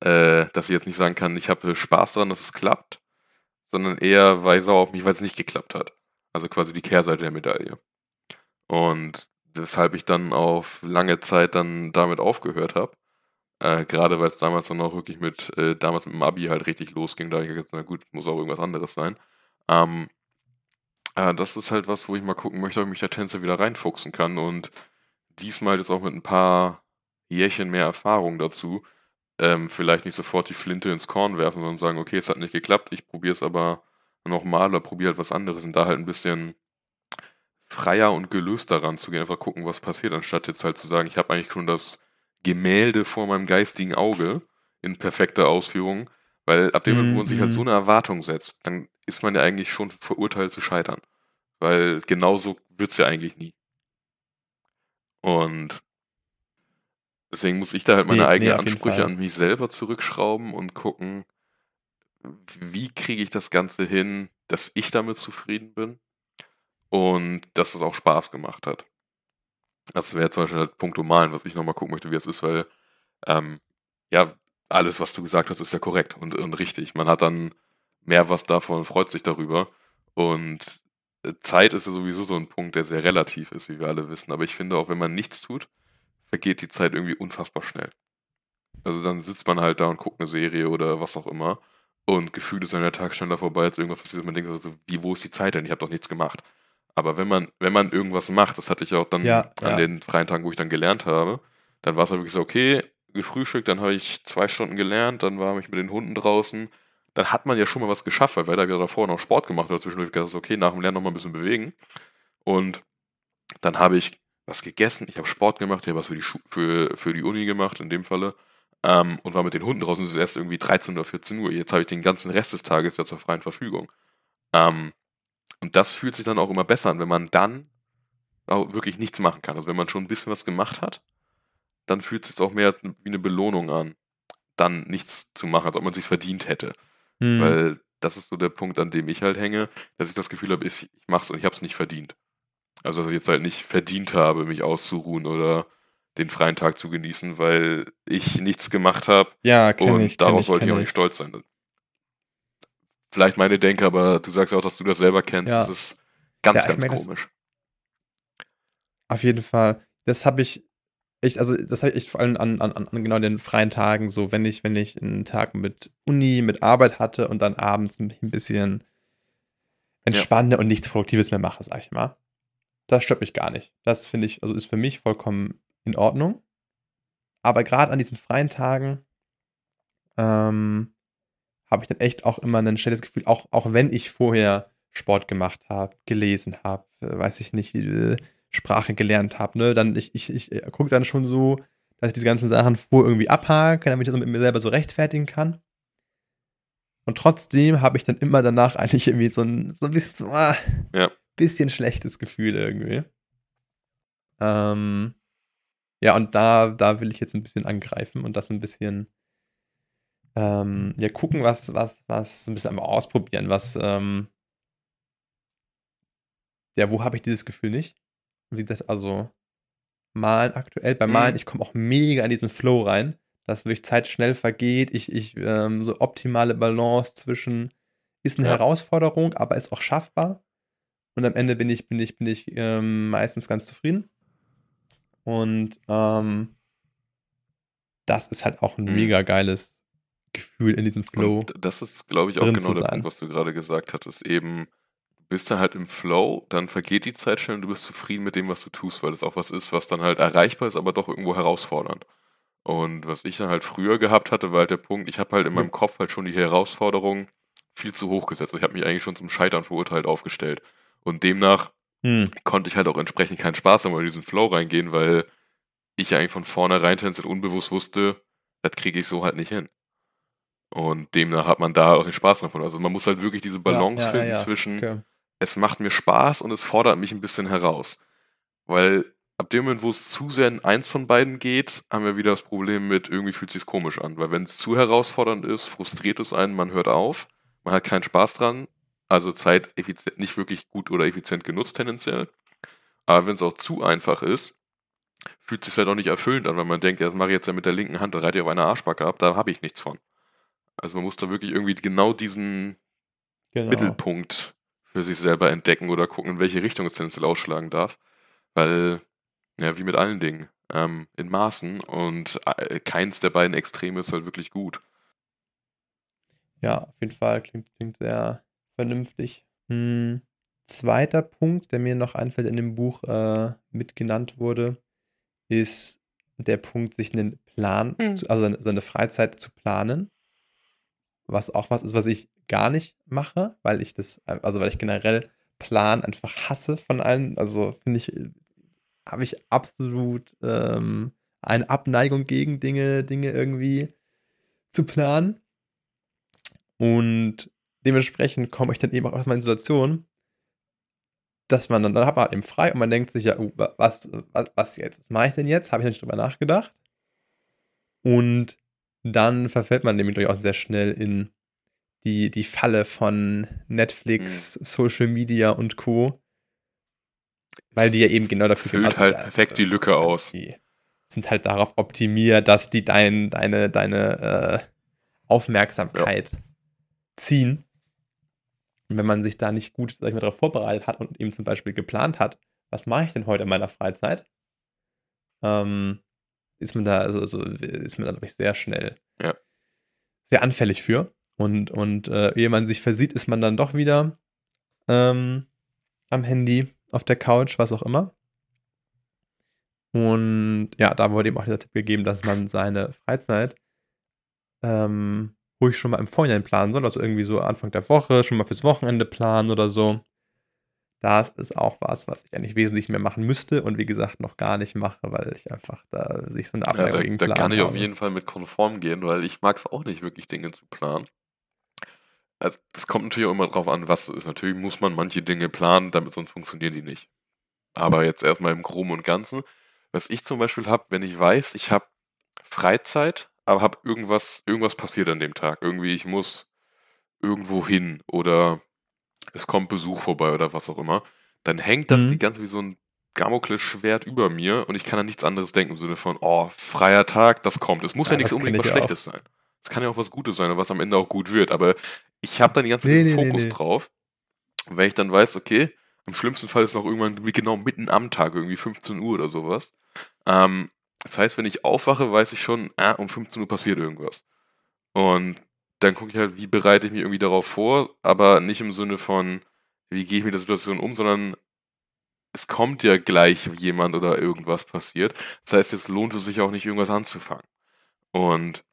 äh, dass ich jetzt nicht sagen kann, ich habe Spaß daran, dass es klappt, sondern eher war ich sauer auf mich, weil es nicht geklappt hat. Also quasi die Kehrseite der Medaille. Und weshalb ich dann auf lange Zeit dann damit aufgehört habe. Äh, Gerade weil es damals dann auch wirklich mit, äh, damals mit dem Abi halt richtig losging, da ich gesagt na gut, muss auch irgendwas anderes sein. Ähm, äh, das ist halt was, wo ich mal gucken möchte, ob ich mich da Tänze wieder reinfuchsen kann und diesmal jetzt auch mit ein paar Jährchen mehr Erfahrung dazu, ähm, vielleicht nicht sofort die Flinte ins Korn werfen, sondern sagen, okay, es hat nicht geklappt, ich probiere es aber nochmal oder probiere halt was anderes und da halt ein bisschen freier und gelöster ranzugehen, einfach gucken, was passiert, anstatt jetzt halt zu sagen, ich habe eigentlich schon das Gemälde vor meinem geistigen Auge in perfekter Ausführung, weil ab dem Moment, wo man sich halt so Mhm. eine Erwartung setzt, dann ist man ja eigentlich schon verurteilt zu scheitern. Weil genauso wird's ja eigentlich nie. Und deswegen muss ich da halt meine Nee, nee, eigenen jeden Ansprüche an mich selber zurückschrauben und gucken, wie kriege ich das Ganze hin, dass ich damit zufrieden bin und dass es auch Spaß gemacht hat. Das wäre zum Beispiel halt Punkt Malen, was ich nochmal gucken möchte, wie es ist, weil ähm, ja, alles, was du gesagt hast, ist ja korrekt und, und richtig. Man hat dann mehr was davon freut sich darüber. Und äh, Zeit ist ja sowieso so ein Punkt, der sehr relativ ist, wie wir alle wissen. Aber ich finde, auch wenn man nichts tut, vergeht die Zeit irgendwie unfassbar schnell. Also dann sitzt man halt da und guckt eine Serie oder was auch immer. Und gefühlt ist dann der Tag schneller vorbei, als irgendwas passiert. Man denkt so, wie, wo ist die Zeit denn? Ich habe doch nichts gemacht. Aber wenn man, wenn man irgendwas macht, das hatte ich auch dann Ja, an ja. den freien Tagen, wo ich dann gelernt habe, dann war es halt wirklich so, okay, gefrühstückt, dann habe ich zwei Stunden gelernt, dann war ich mit den Hunden draußen. Dann hat man ja schon mal was geschafft, weil weiter davor noch Sport gemacht hat. Zwischendurch gesagt, okay, nach dem Lernen noch mal ein bisschen bewegen. Und dann habe ich was gegessen, ich habe Sport gemacht, ich habe was für die, Schu für, für die Uni gemacht, in dem Falle. Ähm, und war mit den Hunden draußen, es ist erst irgendwie 13 oder 14 Uhr. Jetzt habe ich den ganzen Rest des Tages ja zur freien Verfügung. Ähm, und das fühlt sich dann auch immer besser an, wenn man dann auch wirklich nichts machen kann. Also wenn man schon ein bisschen was gemacht hat, dann fühlt es sich auch mehr wie eine Belohnung an, dann nichts zu machen, als ob man sich verdient hätte. Hm. Weil das ist so der Punkt, an dem ich halt hänge, dass ich das Gefühl habe, ich, ich mach's und ich habe es nicht verdient. Also dass ich jetzt halt nicht verdient habe, mich auszuruhen oder den freien Tag zu genießen, weil ich nichts gemacht habe Ja, kenn und ich, darauf ich, sollte ich auch ich. nicht stolz sein. Vielleicht meine Denke, aber du sagst ja auch, dass du das selber kennst. Ja. Das ist ganz, Ja, ganz das- komisch. Auf jeden Fall. Das habe ich echt, also das habe ich echt vor allem an, an, an genau den freien Tagen, so wenn ich, wenn ich einen Tag mit Uni, mit Arbeit hatte und dann abends ein bisschen entspanne und nichts Produktives mehr mache, sag ich mal. Das stört mich gar nicht. Das finde ich, also ist für mich vollkommen in Ordnung. Aber gerade an diesen freien Tagen ähm, habe ich dann echt auch immer ein schnelles Gefühl, auch, auch wenn ich vorher Sport gemacht habe, gelesen habe, äh, weiß ich nicht, äh, Sprache gelernt habe, ne, dann ich, ich, ich gucke dann schon so, dass ich diese ganzen Sachen vor irgendwie abhake, damit ich das mit mir selber so rechtfertigen kann. Und trotzdem habe ich dann immer danach eigentlich irgendwie so ein, so ein bisschen so, ah, Ja. bisschen schlechtes Gefühl irgendwie. Ähm, ja, und da, da will ich jetzt ein bisschen angreifen und das ein bisschen ähm, ja, gucken, was, was, was, ein bisschen einmal ausprobieren, was, ähm, ja, wo habe ich dieses Gefühl nicht? Wie gesagt, also Malen aktuell, beim Mhm. Malen, ich komme auch mega in diesen Flow rein, dass wirklich Zeit schnell vergeht, ich, ich, ähm, so optimale Balance zwischen, ist eine Ja. Herausforderung, aber ist auch schaffbar. Und am Ende bin ich, bin ich, bin ich ähm, meistens ganz zufrieden. Und ähm, das ist halt auch ein Mhm. mega geiles Gefühl in diesem Flow. Und das ist, glaube ich, auch genau der sein. Punkt, was du gerade gesagt hattest. Eben, du bist dann halt im Flow, dann vergeht die Zeit schnell und du bist zufrieden mit dem, was du tust, weil das auch was ist, was dann halt erreichbar ist, aber doch irgendwo herausfordernd. Und was ich dann halt früher gehabt hatte, war halt der Punkt, ich habe halt in meinem Kopf halt schon die Herausforderung viel zu hoch gesetzt. Ich habe mich eigentlich schon zum Scheitern verurteilt aufgestellt. Und demnach Hm. konnte ich halt auch entsprechend keinen Spaß haben, in diesen Flow reingehen, weil ich ja eigentlich von vornherein tendenziell unbewusst wusste, das kriege ich so halt nicht hin. Und demnach hat man da auch den Spaß davon. Also man muss halt wirklich diese Balance ja, ja, finden ja. zwischen, Okay. es macht mir Spaß und es fordert mich ein bisschen heraus. Weil ab dem Moment, wo es zu sehr in eins von beiden geht, haben wir wieder das Problem mit, irgendwie fühlt es sich komisch an. Weil wenn es zu herausfordernd ist, frustriert es einen, man hört auf, man hat keinen Spaß dran, also Zeit nicht wirklich gut oder effizient genutzt tendenziell. Aber wenn es auch zu einfach ist, fühlt es sich vielleicht auch nicht erfüllend an, weil man denkt, ja, das mache ich jetzt ja mit der linken Hand, da reite ich auf einer Arschbacke ab, da habe ich nichts von. Also man muss da wirklich irgendwie genau diesen Genau. Mittelpunkt für sich selber entdecken oder gucken, in welche Richtung es tendenziell ausschlagen darf. Weil Ja, wie mit allen Dingen. Ähm, in Maßen und äh, keins der beiden Extreme ist halt wirklich gut. Ja, auf jeden Fall klingt, klingt sehr vernünftig. Hm. Zweiter Punkt, der mir noch einfällt in dem Buch äh, mitgenannt wurde, ist der Punkt, sich einen Plan, Mhm. zu, also seine, seine Freizeit zu planen. Was auch was ist, was ich gar nicht mache, weil ich das, also weil ich generell Plan einfach hasse von allen. Also finde ich, habe ich absolut ähm, eine Abneigung gegen Dinge, Dinge irgendwie zu planen. Und dementsprechend komme ich dann eben auch aus meiner Situation, dass man dann, dann hat man halt eben frei und man denkt sich ja, uh, was, was, was jetzt? Was mache ich denn jetzt? Habe ich nicht drüber nachgedacht. Und dann verfällt man nämlich durchaus sehr schnell in die, die Falle von Netflix, Social Media und Co. Weil die ja eben genau dafür Füllt gemacht halt sind. perfekt die Lücke aus. Die sind halt darauf optimiert, dass die dein, deine, deine äh, Aufmerksamkeit ziehen. Und wenn man sich da nicht gut, sag ich mal, darauf vorbereitet hat und eben zum Beispiel geplant hat, was mache ich denn heute in meiner Freizeit, ähm, ist man da, also, also ist man da, glaube ich, sehr schnell Ja. sehr anfällig für. Und, und äh, ehe man sich versieht, ist man dann doch wieder ähm, am Handy, auf der Couch, was auch immer. Und ja, da wurde eben auch dieser Tipp gegeben, dass man seine Freizeit ähm, ruhig schon mal im Vorhinein planen soll. Also irgendwie so Anfang der Woche, schon mal fürs Wochenende planen oder so. Das ist auch was, was ich eigentlich wesentlich mehr machen müsste und wie gesagt noch gar nicht mache, weil ich einfach da sich so eine Ja, Abneigung da, gegen da Plan kann ich auf habe. jeden Fall mit konform gehen, weil ich mag es auch nicht wirklich Dinge zu planen. Also, das kommt natürlich auch immer drauf an, was es ist. Natürlich muss man manche Dinge planen, damit sonst funktionieren die nicht. Aber jetzt erstmal im Groben und Ganzen. Was ich zum Beispiel habe, wenn ich weiß, ich habe Freizeit, aber habe irgendwas, irgendwas passiert an dem Tag. Irgendwie, ich muss irgendwo hin oder es kommt Besuch vorbei oder was auch immer, dann hängt das Mhm. die ganze wie so ein Damoklesschwert über mir und ich kann an nichts anderes denken im Sinne von, oh, freier Tag, das kommt. Es muss ja, Ja, nicht das unbedingt was ich auch. Schlechtes sein. Es kann ja auch was Gutes sein und was am Ende auch gut wird, aber ich habe dann die ganze nee, nee, Fokus nee. drauf. Und wenn ich dann weiß, okay, im schlimmsten Fall ist noch irgendwann genau mitten am Tag, irgendwie 15 Uhr oder sowas. Ähm, das heißt, wenn ich aufwache, weiß ich schon, ah, um 15 Uhr passiert irgendwas. Und dann gucke ich halt, wie bereite ich mich irgendwie darauf vor, aber nicht im Sinne von, wie gehe ich mit der Situation um, sondern es kommt ja gleich jemand oder irgendwas passiert. Das heißt, jetzt lohnt es sich auch nicht, irgendwas anzufangen. Und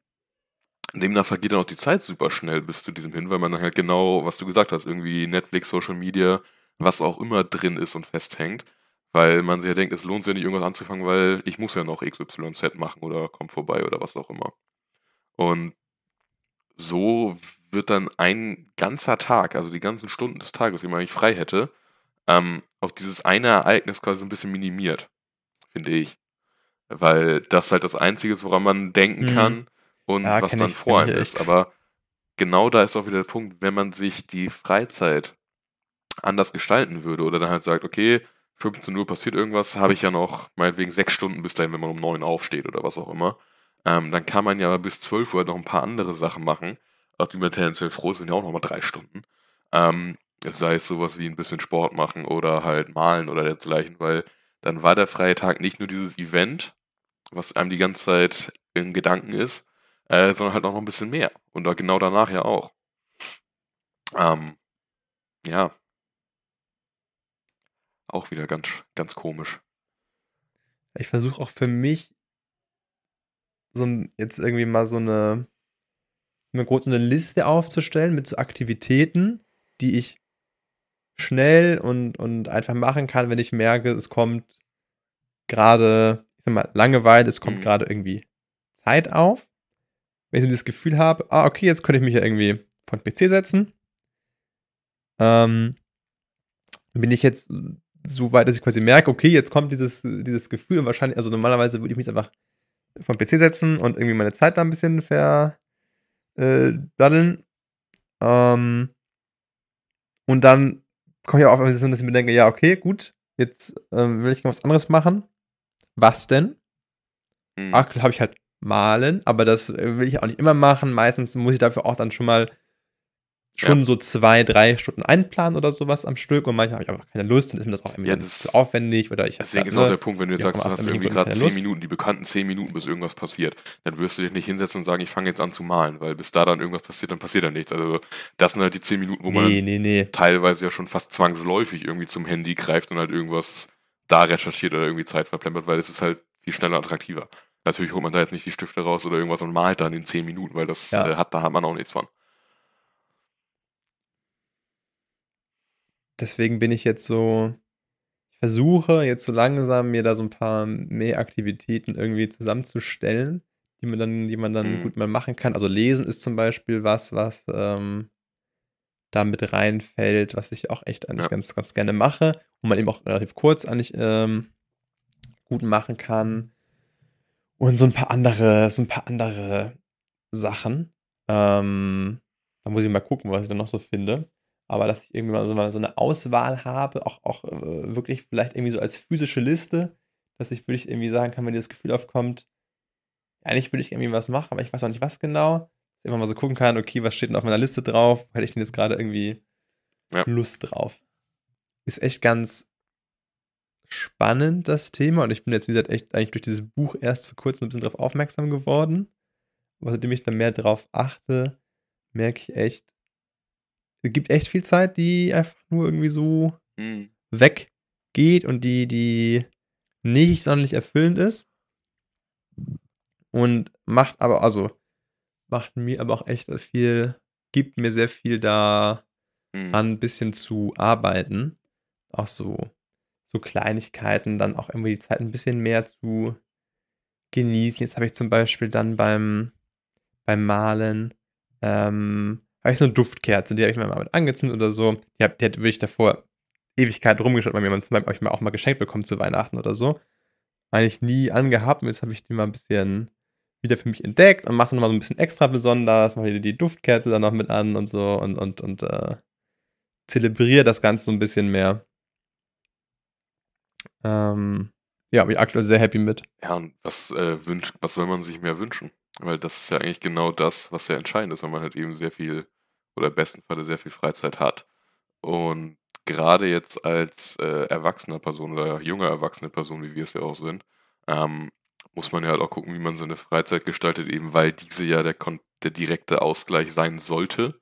demnach vergeht dann auch die Zeit super schnell bis zu diesem hin, weil man dann halt genau, was du gesagt hast, irgendwie Netflix, Social Media, was auch immer drin ist und festhängt, weil man sich ja denkt, es lohnt sich ja nicht, irgendwas anzufangen, weil ich muss ja noch XYZ machen oder komm vorbei oder was auch immer. Und so wird dann ein ganzer Tag, also die ganzen Stunden des Tages, die man eigentlich frei hätte, ähm, auf dieses eine Ereignis quasi ein bisschen minimiert, finde ich. Weil das halt das Einzige ist, woran man denken Mhm. kann und Ja, was dann vor einem ist. Aber genau da ist auch wieder der Punkt, wenn man sich die Freizeit anders gestalten würde oder dann halt sagt, okay, 15 Uhr passiert irgendwas, habe ich ja noch meinetwegen sechs Stunden bis dahin, wenn man um neun aufsteht oder was auch immer. Ähm, dann kann man ja bis 12 Uhr noch ein paar andere Sachen machen, auf die man tendenziell froh sind ja auch nochmal drei Stunden. Ähm, sei es sowas wie ein bisschen Sport machen oder halt malen oder dergleichen, weil dann war der freie Tag nicht nur dieses Event, was einem die ganze Zeit in Gedanken ist, äh, sondern halt auch noch ein bisschen mehr. Und da genau danach ja auch. Ähm, ja. Auch wieder ganz, ganz komisch. Ich versuche auch für mich so ein, jetzt irgendwie mal so eine, mir groß so eine Liste aufzustellen mit so Aktivitäten, die ich schnell und, und einfach machen kann, wenn ich merke, es kommt gerade, ich sag mal, Langeweile, es kommt Mhm. gerade irgendwie Zeit auf. Wenn ich so das Gefühl habe, ah, okay, jetzt könnte ich mich ja irgendwie vor den PC setzen. Ähm, bin ich jetzt so weit, dass ich quasi merke, okay, jetzt kommt dieses, dieses Gefühl und wahrscheinlich, also normalerweise würde ich mich einfach vom PC setzen und irgendwie meine Zeit da ein bisschen ver äh. Ähm, und dann komme ich auch auf eine Situation, dass ich mir denke, ja, okay, gut, jetzt ähm, will ich noch was anderes machen. Was denn? Mhm. Aktuell habe ich halt malen, aber das äh, will ich auch nicht immer machen. Meistens muss ich dafür auch dann schon mal schon ja. so zwei, drei Stunden einplanen oder sowas am Stück und manchmal habe ich einfach keine Lust, dann ist mir das auch irgendwie ja, das zu aufwendig oder ich Deswegen ist auch der Punkt, wenn du jetzt sagst, du hast irgendwie gerade zehn Minuten, die bekannten zehn Minuten, bis irgendwas passiert, dann wirst du dich nicht hinsetzen und sagen, ich fange jetzt an zu malen, weil bis da dann irgendwas passiert, dann passiert da nichts. Also das sind halt die zehn Minuten, wo man nee, nee. teilweise ja schon fast zwangsläufig irgendwie zum Handy greift und halt irgendwas da recherchiert oder irgendwie Zeit verplempert, weil es ist halt viel schneller attraktiver. Natürlich holt man da jetzt nicht die Stifte raus oder irgendwas und malt dann in zehn Minuten, weil das ja. äh, hat, da hat man auch nichts von. Deswegen bin ich jetzt so, ich versuche jetzt so langsam mir da so ein paar mehr Aktivitäten irgendwie zusammenzustellen, die man dann, die man dann mhm. gut mal machen kann. Also lesen ist zum Beispiel was, was ähm, da mit reinfällt, was ich auch echt eigentlich ja. ganz, ganz gerne mache und man eben auch relativ kurz eigentlich ähm, gut machen kann. Und so ein paar andere, so ein paar andere Sachen. Ähm, da muss ich mal gucken, was ich dann noch so finde aber dass ich irgendwie mal so, mal so eine Auswahl habe, auch, auch äh, wirklich vielleicht irgendwie so als physische Liste, dass ich wirklich irgendwie sagen kann, wenn dir das Gefühl aufkommt, eigentlich würde ich irgendwie was machen, aber ich weiß auch nicht was genau, dass ich immer mal so gucken kann, okay, was steht denn auf meiner Liste drauf, hätte ich denn jetzt gerade irgendwie ja. Lust drauf. Ist echt ganz spannend, das Thema, und ich bin jetzt, wie gesagt, echt eigentlich durch dieses Buch erst vor kurzem ein bisschen darauf aufmerksam geworden. Aber seitdem ich dann mehr drauf achte, merke ich echt, es gibt echt viel Zeit, die einfach nur irgendwie so mhm. weggeht und die, die nicht sonderlich erfüllend ist. Und macht aber, also, macht mir aber auch echt viel, gibt mir sehr viel da mhm. an, ein bisschen zu arbeiten. Auch so, so Kleinigkeiten, dann auch irgendwie die Zeit ein bisschen mehr zu genießen. Jetzt habe ich zum Beispiel dann beim, beim Malen ähm, habe ich so eine Duftkerze, die habe ich mir mal mit angezündet oder so. Die, hab, die hat wirklich davor Ewigkeit rumgeschaut, weil mir man zum Beispiel auch mal geschenkt bekommen zu Weihnachten oder so. Eigentlich nie angehabt und jetzt habe ich die mal ein bisschen wieder für mich entdeckt und mache es nochmal so ein bisschen extra besonders, mache die Duftkerze dann noch mit an und so und, und, und äh, zelebriere das Ganze so ein bisschen mehr. Ähm, ja, bin ich aktuell sehr happy mit. Ja, und was, äh, wünscht, was soll man sich mehr wünschen? Weil das ist ja eigentlich genau das, was sehr entscheidend ist, wenn man halt eben sehr viel oder im besten Falle sehr viel Freizeit hat. Und gerade jetzt als äh, erwachsene Person oder junge erwachsene Person, wie wir es ja auch sind, ähm, muss man ja halt auch gucken, wie man seine Freizeit gestaltet, eben weil diese ja der, der direkte Ausgleich sein sollte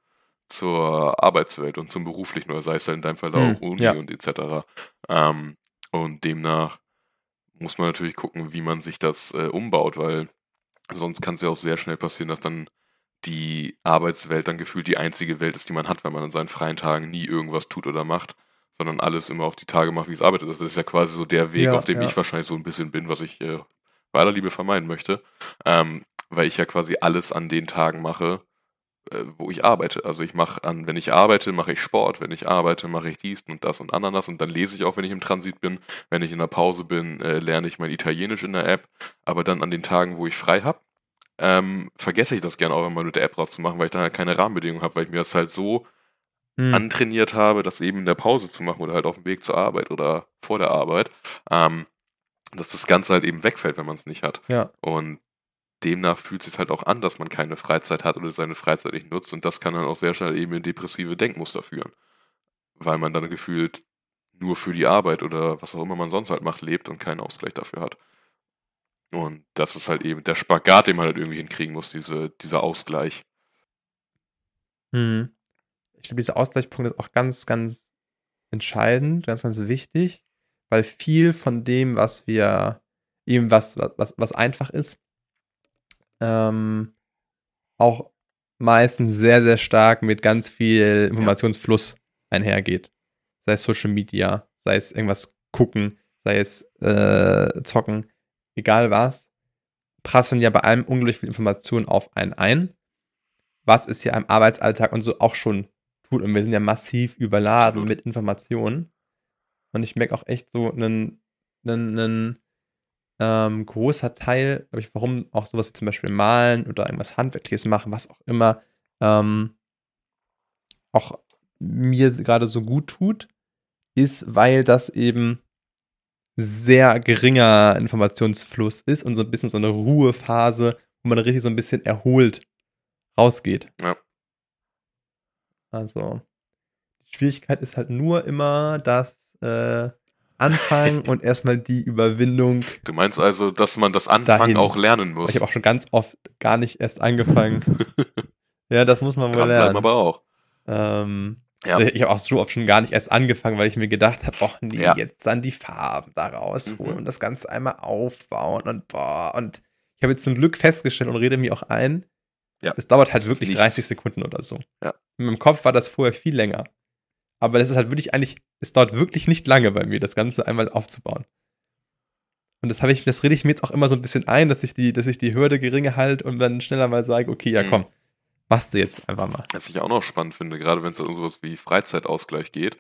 zur Arbeitswelt und zum beruflichen, oder sei es halt in deinem Fall hm, auch Uni ja. und etc. Ähm, und demnach muss man natürlich gucken, wie man sich das äh, umbaut, weil sonst kann es ja auch sehr schnell passieren, dass dann die Arbeitswelt dann gefühlt die einzige Welt ist, die man hat, wenn man an seinen freien Tagen nie irgendwas tut oder macht, sondern alles immer auf die Tage macht, wie es arbeitet. Das ist ja quasi so der Weg, ja, auf dem ja. ich wahrscheinlich so ein bisschen bin, was ich äh, bei aller Liebe vermeiden möchte, ähm, weil ich ja quasi alles an den Tagen mache, äh, wo ich arbeite. Also ich mache an, wenn ich arbeite, mache ich Sport, wenn ich arbeite, mache ich dies und das und Ananas und dann lese ich auch, wenn ich im Transit bin. Wenn ich in der Pause bin, äh, lerne ich mein Italienisch in der App. Aber dann an den Tagen, wo ich frei habe, ähm, vergesse ich das gerne auch immer mit der App rauszumachen, weil ich da halt keine Rahmenbedingungen habe, weil ich mir das halt so hm. antrainiert habe, das eben in der Pause zu machen oder halt auf dem Weg zur Arbeit oder vor der Arbeit, ähm, dass das Ganze halt eben wegfällt, wenn man es nicht hat. Ja. Und demnach fühlt es sich halt auch an, dass man keine Freizeit hat oder seine Freizeit nicht nutzt und das kann dann auch sehr schnell eben in depressive Denkmuster führen, weil man dann gefühlt nur für die Arbeit oder was auch immer man sonst halt macht, lebt und keinen Ausgleich dafür hat. Und das ist halt eben der Spagat, den man halt irgendwie hinkriegen muss, diese, dieser Ausgleich. Hm. Ich glaube, dieser Ausgleichspunkt ist auch ganz, ganz entscheidend, ganz, ganz wichtig, weil viel von dem, was wir eben was, was, was einfach ist, ähm, auch meistens sehr, sehr stark mit ganz viel Informationsfluss einhergeht. Sei es Social Media, sei es irgendwas gucken, sei es äh, zocken egal was, prasseln ja bei allem unglaublich viel Informationen auf einen ein. Was es ja im Arbeitsalltag und so auch schon tut. Und wir sind ja massiv überladen Absolut. mit Informationen. Und ich merke auch echt so einen, einen, einen ähm, großer Teil, glaube ich, warum auch sowas wie zum Beispiel Malen oder irgendwas Handwerkliches machen, was auch immer, ähm, auch mir gerade so gut tut, ist, weil das eben sehr geringer Informationsfluss ist und so ein bisschen so eine Ruhephase, wo man richtig so ein bisschen erholt rausgeht. Ja. Also, die Schwierigkeit ist halt nur immer das äh, Anfangen und erstmal die Überwindung. Du meinst also, dass man das Anfangen Dahin. auch lernen muss? Ich habe auch schon ganz oft gar nicht erst angefangen. ja, das muss man wohl lernen. aber auch. Ähm, Ja. Ich habe auch so oft schon gar nicht erst angefangen, weil ich mir gedacht habe, ach nee, Ja. jetzt dann die Farben da rausholen Mhm. und das Ganze einmal aufbauen und boah. Und ich habe jetzt zum Glück festgestellt und rede mir auch ein, Ja. es dauert halt Das wirklich nichts. 30 Sekunden oder so. Ja. In meinem Kopf war das vorher viel länger. Aber das ist halt wirklich eigentlich, es dauert wirklich nicht lange bei mir, das Ganze einmal aufzubauen. Und das habe ich, das rede ich mir jetzt auch immer so ein bisschen ein, dass ich die, dass ich die Hürde geringe halte und dann schneller mal sage, okay, ja Mhm. komm, machst du jetzt einfach mal. Was ich auch noch spannend finde, gerade wenn es um sowas wie Freizeitausgleich geht,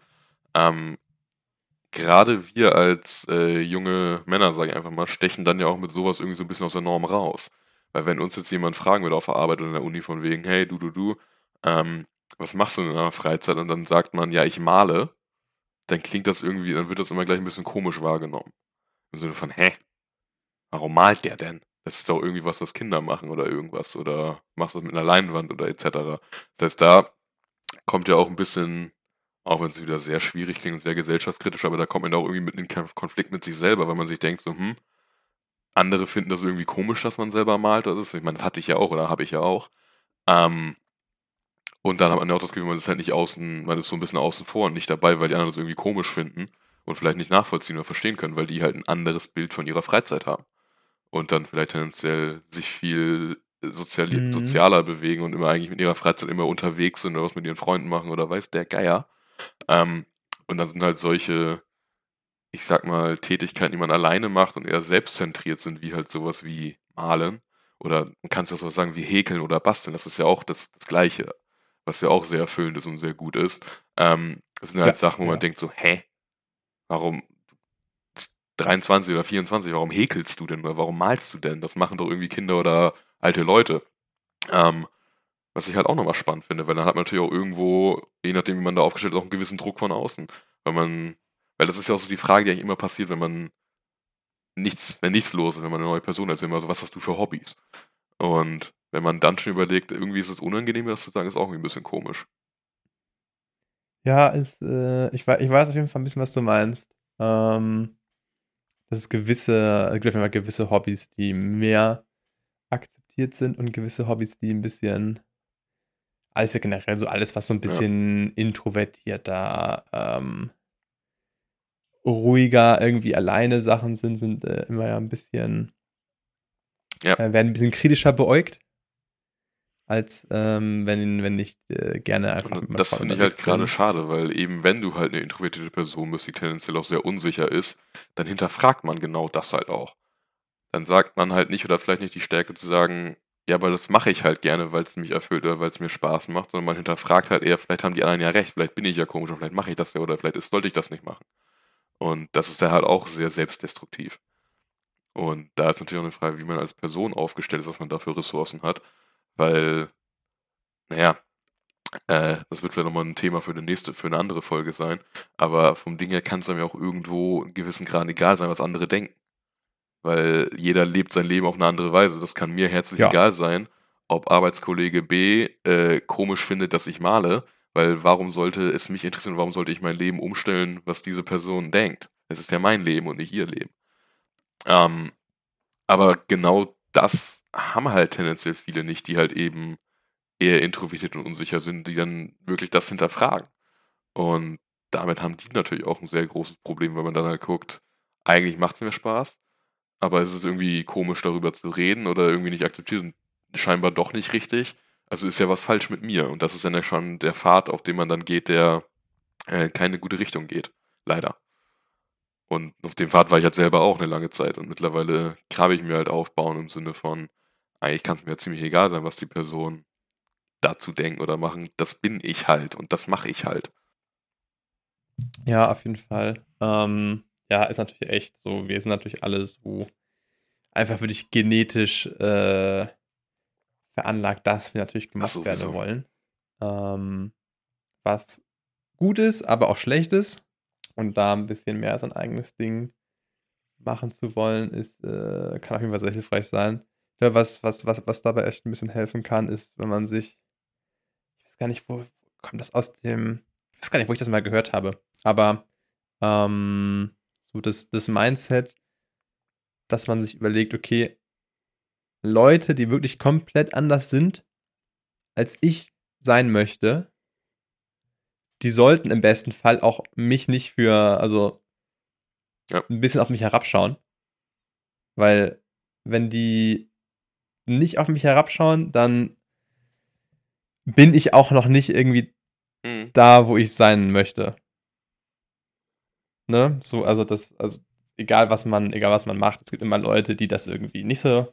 ähm, gerade wir als äh, junge Männer, sage ich einfach mal, stechen dann ja auch mit sowas irgendwie so ein bisschen aus der Norm raus. Weil wenn uns jetzt jemand fragen würde auf der Arbeit oder in der Uni von wegen, hey, du, du, du, ähm, was machst du in deiner Freizeit? Und dann sagt man, ja, ich male, dann klingt das irgendwie, dann wird das immer gleich ein bisschen komisch wahrgenommen. Im Sinne von, hä? Warum malt der denn? Das ist doch irgendwie was, was Kinder machen oder irgendwas. Oder machst du das mit einer Leinwand oder etc. Das heißt, da kommt ja auch ein bisschen, auch wenn es wieder sehr schwierig klingt und sehr gesellschaftskritisch, aber da kommt man auch irgendwie mit in den Konflikt mit sich selber, weil man sich denkt, so, hm, andere finden das irgendwie komisch, dass man selber malt. Das ist, ich meine, das hatte ich ja auch oder habe ich ja auch. Ähm, und dann hat man ja auch das Gefühl, man ist halt nicht außen, man ist so ein bisschen außen vor und nicht dabei, weil die anderen das irgendwie komisch finden und vielleicht nicht nachvollziehen oder verstehen können, weil die halt ein anderes Bild von ihrer Freizeit haben. Und dann vielleicht tendenziell sich viel soziali Mhm. sozialer bewegen und immer eigentlich mit ihrer Freizeit immer unterwegs sind oder was mit ihren Freunden machen oder weiß der Geier. Ähm, und dann sind halt solche, ich sag mal, Tätigkeiten, die man alleine macht und eher selbstzentriert sind, wie halt sowas wie Malen. Oder man kann es ja so sagen wie Häkeln oder Basteln. Das ist ja auch das, das Gleiche, was ja auch sehr erfüllend ist und sehr gut ist. Ähm, das sind halt Ja, Sachen, wo man ja. denkt so, hä? Warum 23 oder 24, warum häkelst du denn oder warum malst du denn? Das machen doch irgendwie Kinder oder alte Leute. Ähm, was ich halt auch nochmal spannend finde, weil dann hat man natürlich auch irgendwo, je nachdem, wie man da aufgestellt ist, auch einen gewissen Druck von außen. Weil man, weil das ist ja auch so die Frage, die eigentlich immer passiert, wenn man nichts, wenn nichts los ist, wenn man eine neue Person ist, immer so, was hast du für Hobbys? Und wenn man dann schon überlegt, irgendwie ist es unangenehm, das zu sagen, ist auch irgendwie ein bisschen komisch. Ja, ist, äh, ich, ich weiß auf jeden Fall ein bisschen, was du meinst. Ähm, dass es gewisse, jeden Fall gewisse Hobbys, die mehr akzeptiert sind und gewisse Hobbys, die ein bisschen, alles ja generell so alles, was so ein bisschen introvertierter, ähm, ruhiger, irgendwie alleine Sachen sind, sind äh, immer ja ein bisschen, Ja. äh, werden ein bisschen kritischer beäugt, als ähm, wenn, wenn nicht äh, gerne einfach Und das finde ich halt gerade schade, weil eben wenn du halt eine introvertierte Person bist, die tendenziell auch sehr unsicher ist, dann hinterfragt man genau das halt auch. Dann sagt man halt nicht oder vielleicht nicht die Stärke zu sagen, ja, aber das mache ich halt gerne, weil es mich erfüllt oder weil es mir Spaß macht, sondern man hinterfragt halt eher, vielleicht haben die anderen ja recht, vielleicht bin ich ja komisch oder vielleicht mache ich das ja oder vielleicht ist, sollte ich das nicht machen. Und das ist ja halt auch sehr selbstdestruktiv. Und da ist natürlich auch eine Frage, wie man als Person aufgestellt ist, was man dafür Ressourcen hat, weil, naja, äh, das wird vielleicht nochmal ein Thema für eine nächste, für eine andere Folge sein. Aber vom Ding her kann es einem ja auch irgendwo in gewissen Grad egal sein, was andere denken. Weil jeder lebt sein Leben auf eine andere Weise. Das kann mir herzlich Ja. egal sein, ob Arbeitskollege B äh, komisch findet, dass ich male, weil warum sollte es mich interessieren, warum sollte ich mein Leben umstellen, was diese Person denkt? Es ist ja mein Leben und nicht ihr Leben. Ähm, aber genau das haben halt tendenziell viele nicht, die halt eben eher introvertiert und unsicher sind, die dann wirklich das hinterfragen. Und damit haben die natürlich auch ein sehr großes Problem, weil man dann halt guckt, eigentlich macht es mir Spaß, aber es ist irgendwie komisch darüber zu reden oder irgendwie nicht akzeptiert und scheinbar doch nicht richtig. Also ist ja was falsch mit mir. Und das ist dann ja schon der Pfad, auf den man dann geht, der äh, keine gute Richtung geht. Leider. Und auf dem Pfad war ich halt selber auch eine lange Zeit. Und mittlerweile grabe ich mir halt aufbauen im Sinne von, eigentlich kann es mir ja ziemlich egal sein, was die Person dazu denken oder machen. Das bin ich halt und das mache ich halt. Ja, auf jeden Fall. Ähm, ja, ist natürlich echt so. Wir sind natürlich alle so einfach wirklich genetisch äh, veranlagt, dass wir natürlich gemacht sowieso. werden wollen. Ähm, was gut ist, aber auch schlecht ist. Und da ein bisschen mehr sein eigenes Ding machen zu wollen, ist, äh, kann auf jeden Fall sehr hilfreich sein. Glaube, was, was, was, was dabei echt ein bisschen helfen kann, ist, wenn man sich, ich weiß gar nicht, wo kommt das aus dem, ich weiß gar nicht, wo ich das mal gehört habe, aber ähm, so das, das Mindset, dass man sich überlegt, okay, Leute, die wirklich komplett anders sind, als ich sein möchte, die sollten im besten Fall auch mich nicht für, also Ja. ein bisschen auf mich herabschauen. Weil, wenn die nicht auf mich herabschauen, dann bin ich auch noch nicht irgendwie Mhm. da, wo ich sein möchte. Ne? So, also das, also egal was man, egal was man macht, es gibt immer Leute, die das irgendwie nicht so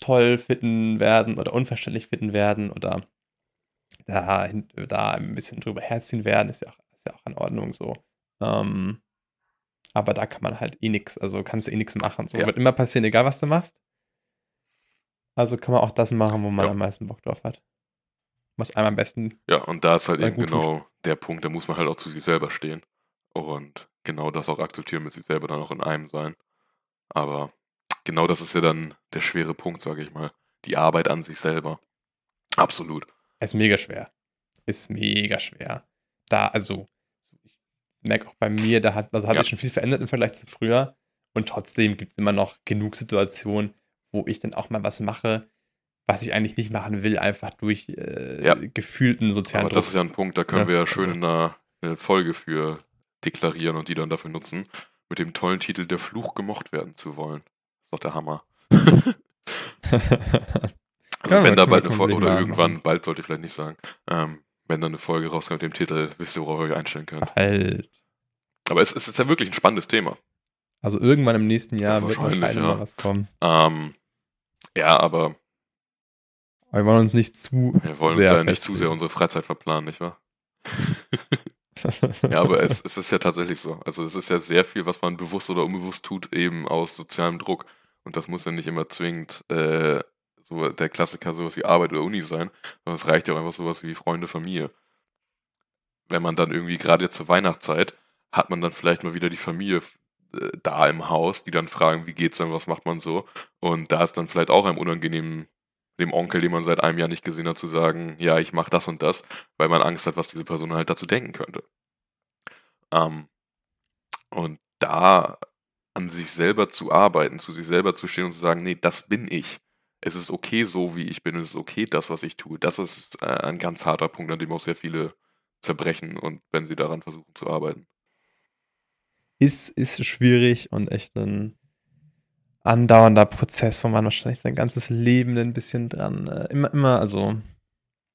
toll finden werden oder unverständlich finden werden oder da, da ein bisschen drüber herziehen werden, ist ja auch, ist ja auch in Ordnung so. Ähm, aber da kann man halt eh nix, also kannst du eh nix machen. So Ja. wird immer passieren, egal was du machst. Also kann man auch das machen, wo man Ja. am meisten Bock drauf hat. Was einem am besten Ja, und da ist halt eben gut tut. genau der Punkt, da muss man halt auch zu sich selber stehen. Und genau das auch akzeptieren, mit sich selber dann auch in einem sein. Aber genau das ist ja dann der schwere Punkt, sage ich mal. Die Arbeit an sich selber. Absolut. Ist mega schwer. Ist mega schwer. Da, also, ich merke auch bei mir, da hat, also hat Ja. sich schon viel verändert im Vergleich zu früher. Und trotzdem gibt es immer noch genug Situationen, wo ich dann auch mal was mache, was ich eigentlich nicht machen will, einfach durch äh, Ja. gefühlten sozialen Aber das ist ja ein Punkt, da können Ja, wir ja schön also- in einer, eine Folge für deklarieren und die dann dafür nutzen. Mit dem tollen Titel Der Fluch gemocht werden zu wollen. ist doch der Hammer. Also Ja, wenn da bald eine Folge, oder irgendwann, machen. bald sollte ich vielleicht nicht sagen, ähm, wenn dann eine Folge rauskommt mit dem Titel, wisst ihr, worauf ihr euch einstellen könnt. halt. Aber es, es ist ja wirklich ein spannendes Thema. Also irgendwann im nächsten Jahr Ja, wird wahrscheinlich, ja. was kommen. Ähm, ja, aber Aber wir wollen uns nicht zu wir wollen uns da nicht zu sehr unsere Freizeit verplanen, nicht wahr? Ja, aber es, es ist ja tatsächlich so. Also es ist ja sehr viel, was man bewusst oder unbewusst tut, eben aus sozialem Druck. Und das muss ja nicht immer zwingend äh, so der Klassiker sowas wie Arbeit oder Uni sein, sondern es reicht ja auch einfach sowas wie Freunde, Familie. Wenn man dann irgendwie gerade jetzt zur Weihnachtszeit hat man dann vielleicht mal wieder die Familie äh, da im Haus, die dann fragen, wie geht's denn, was macht man so? Und da ist dann vielleicht auch einem unangenehm, dem Onkel, den man seit einem Jahr nicht gesehen hat, zu sagen, ja, ich mache das und das, weil man Angst hat, was diese Person halt dazu denken könnte. Ähm, und da an sich selber zu arbeiten, zu sich selber zu stehen und zu sagen, nee, das bin ich. Es ist okay so, wie ich bin. Es ist okay, das, was ich tue. Das ist äh, ein ganz harter Punkt, an dem auch sehr viele zerbrechen und wenn sie daran versuchen zu arbeiten. ist, ist schwierig und echt ein andauernder Prozess, wo man wahrscheinlich sein ganzes Leben ein bisschen dran, äh, immer, immer, also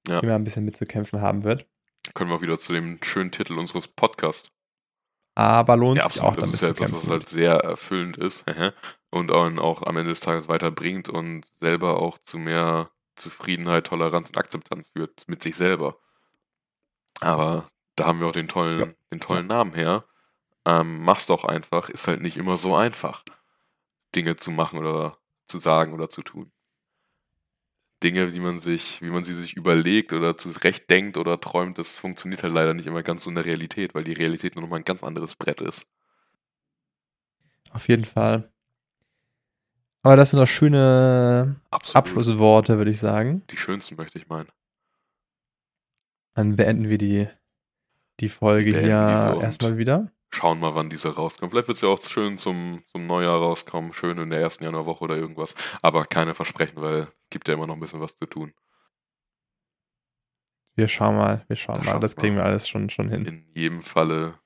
Ja. immer ein bisschen mitzukämpfen haben wird. Können wir wieder zu dem schönen Titel unseres Podcasts. Aber lohnt Ja, sich auch absolut. Das damit ist ja zu etwas, kämpfen. was halt sehr erfüllend ist und auch am Ende des Tages weiterbringt und selber auch zu mehr Zufriedenheit, Toleranz und Akzeptanz führt mit sich selber. Aber da haben wir auch den tollen, Ja. den tollen Namen her. Ähm, mach's doch einfach, ist halt nicht immer so einfach, Dinge zu machen oder zu sagen oder zu tun. Dinge, wie man sich, wie man sie sich überlegt oder zurecht denkt oder träumt, das funktioniert halt leider nicht immer ganz so in der Realität, weil die Realität nur noch mal ein ganz anderes Brett ist. Auf jeden Fall. Aber das sind doch schöne Absolut. Abschlussworte, würde ich sagen. Die schönsten möchte ich meinen. Dann beenden wir die, die Folge hier erstmal wieder. Schauen mal, wann dieser rauskommt. Vielleicht wird es ja auch schön zum, zum Neujahr rauskommen, schön in der ersten Januarwoche oder irgendwas. Aber keine Versprechen, weil es gibt ja immer noch ein bisschen was zu tun. Wir schauen mal, wir schauen Das mal. Das kriegen wir alles schon, schon hin. In jedem Falle,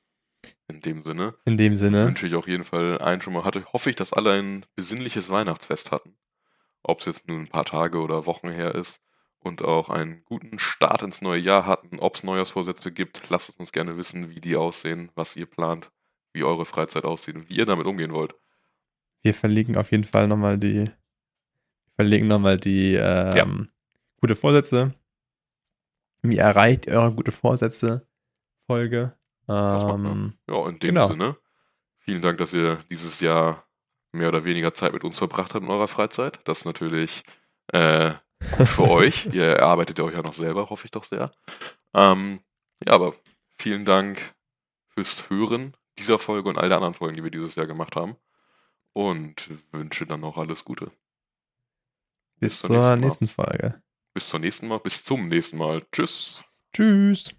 in dem Sinne, In dem Sinne. wünsche ich auf jeden Fall allen schon mal, hatte, hoffe ich, dass alle ein besinnliches Weihnachtsfest hatten. Ob es jetzt nur ein paar Tage oder Wochen her ist und auch einen guten Start ins neue Jahr hatten. Ob es Neujahrsvorsätze gibt, lasst es uns gerne wissen, wie die aussehen, was ihr plant, wie eure Freizeit aussieht und wie ihr damit umgehen wollt. Wir verlinken auf jeden Fall nochmal die, verlinken nochmal die ähm, gute Vorsätze. Wie erreicht eure gute Vorsätze? Folge. Ähm, Ja, in dem Genau. Sinne, vielen Dank, dass ihr dieses Jahr mehr oder weniger Zeit mit uns verbracht habt in eurer Freizeit. Das ist natürlich äh, gut für euch. Ihr erarbeitet ja euch ja noch selber, hoffe ich doch sehr. Ähm, ja, aber vielen Dank fürs Hören dieser Folge und all der anderen Folgen, die wir dieses Jahr gemacht haben. Und wünsche dann noch alles Gute. bis zur zur nächsten nächsten Folge. Bis zur nächsten Mal, bis zum nächsten Mal. Tschüss. Tschüss.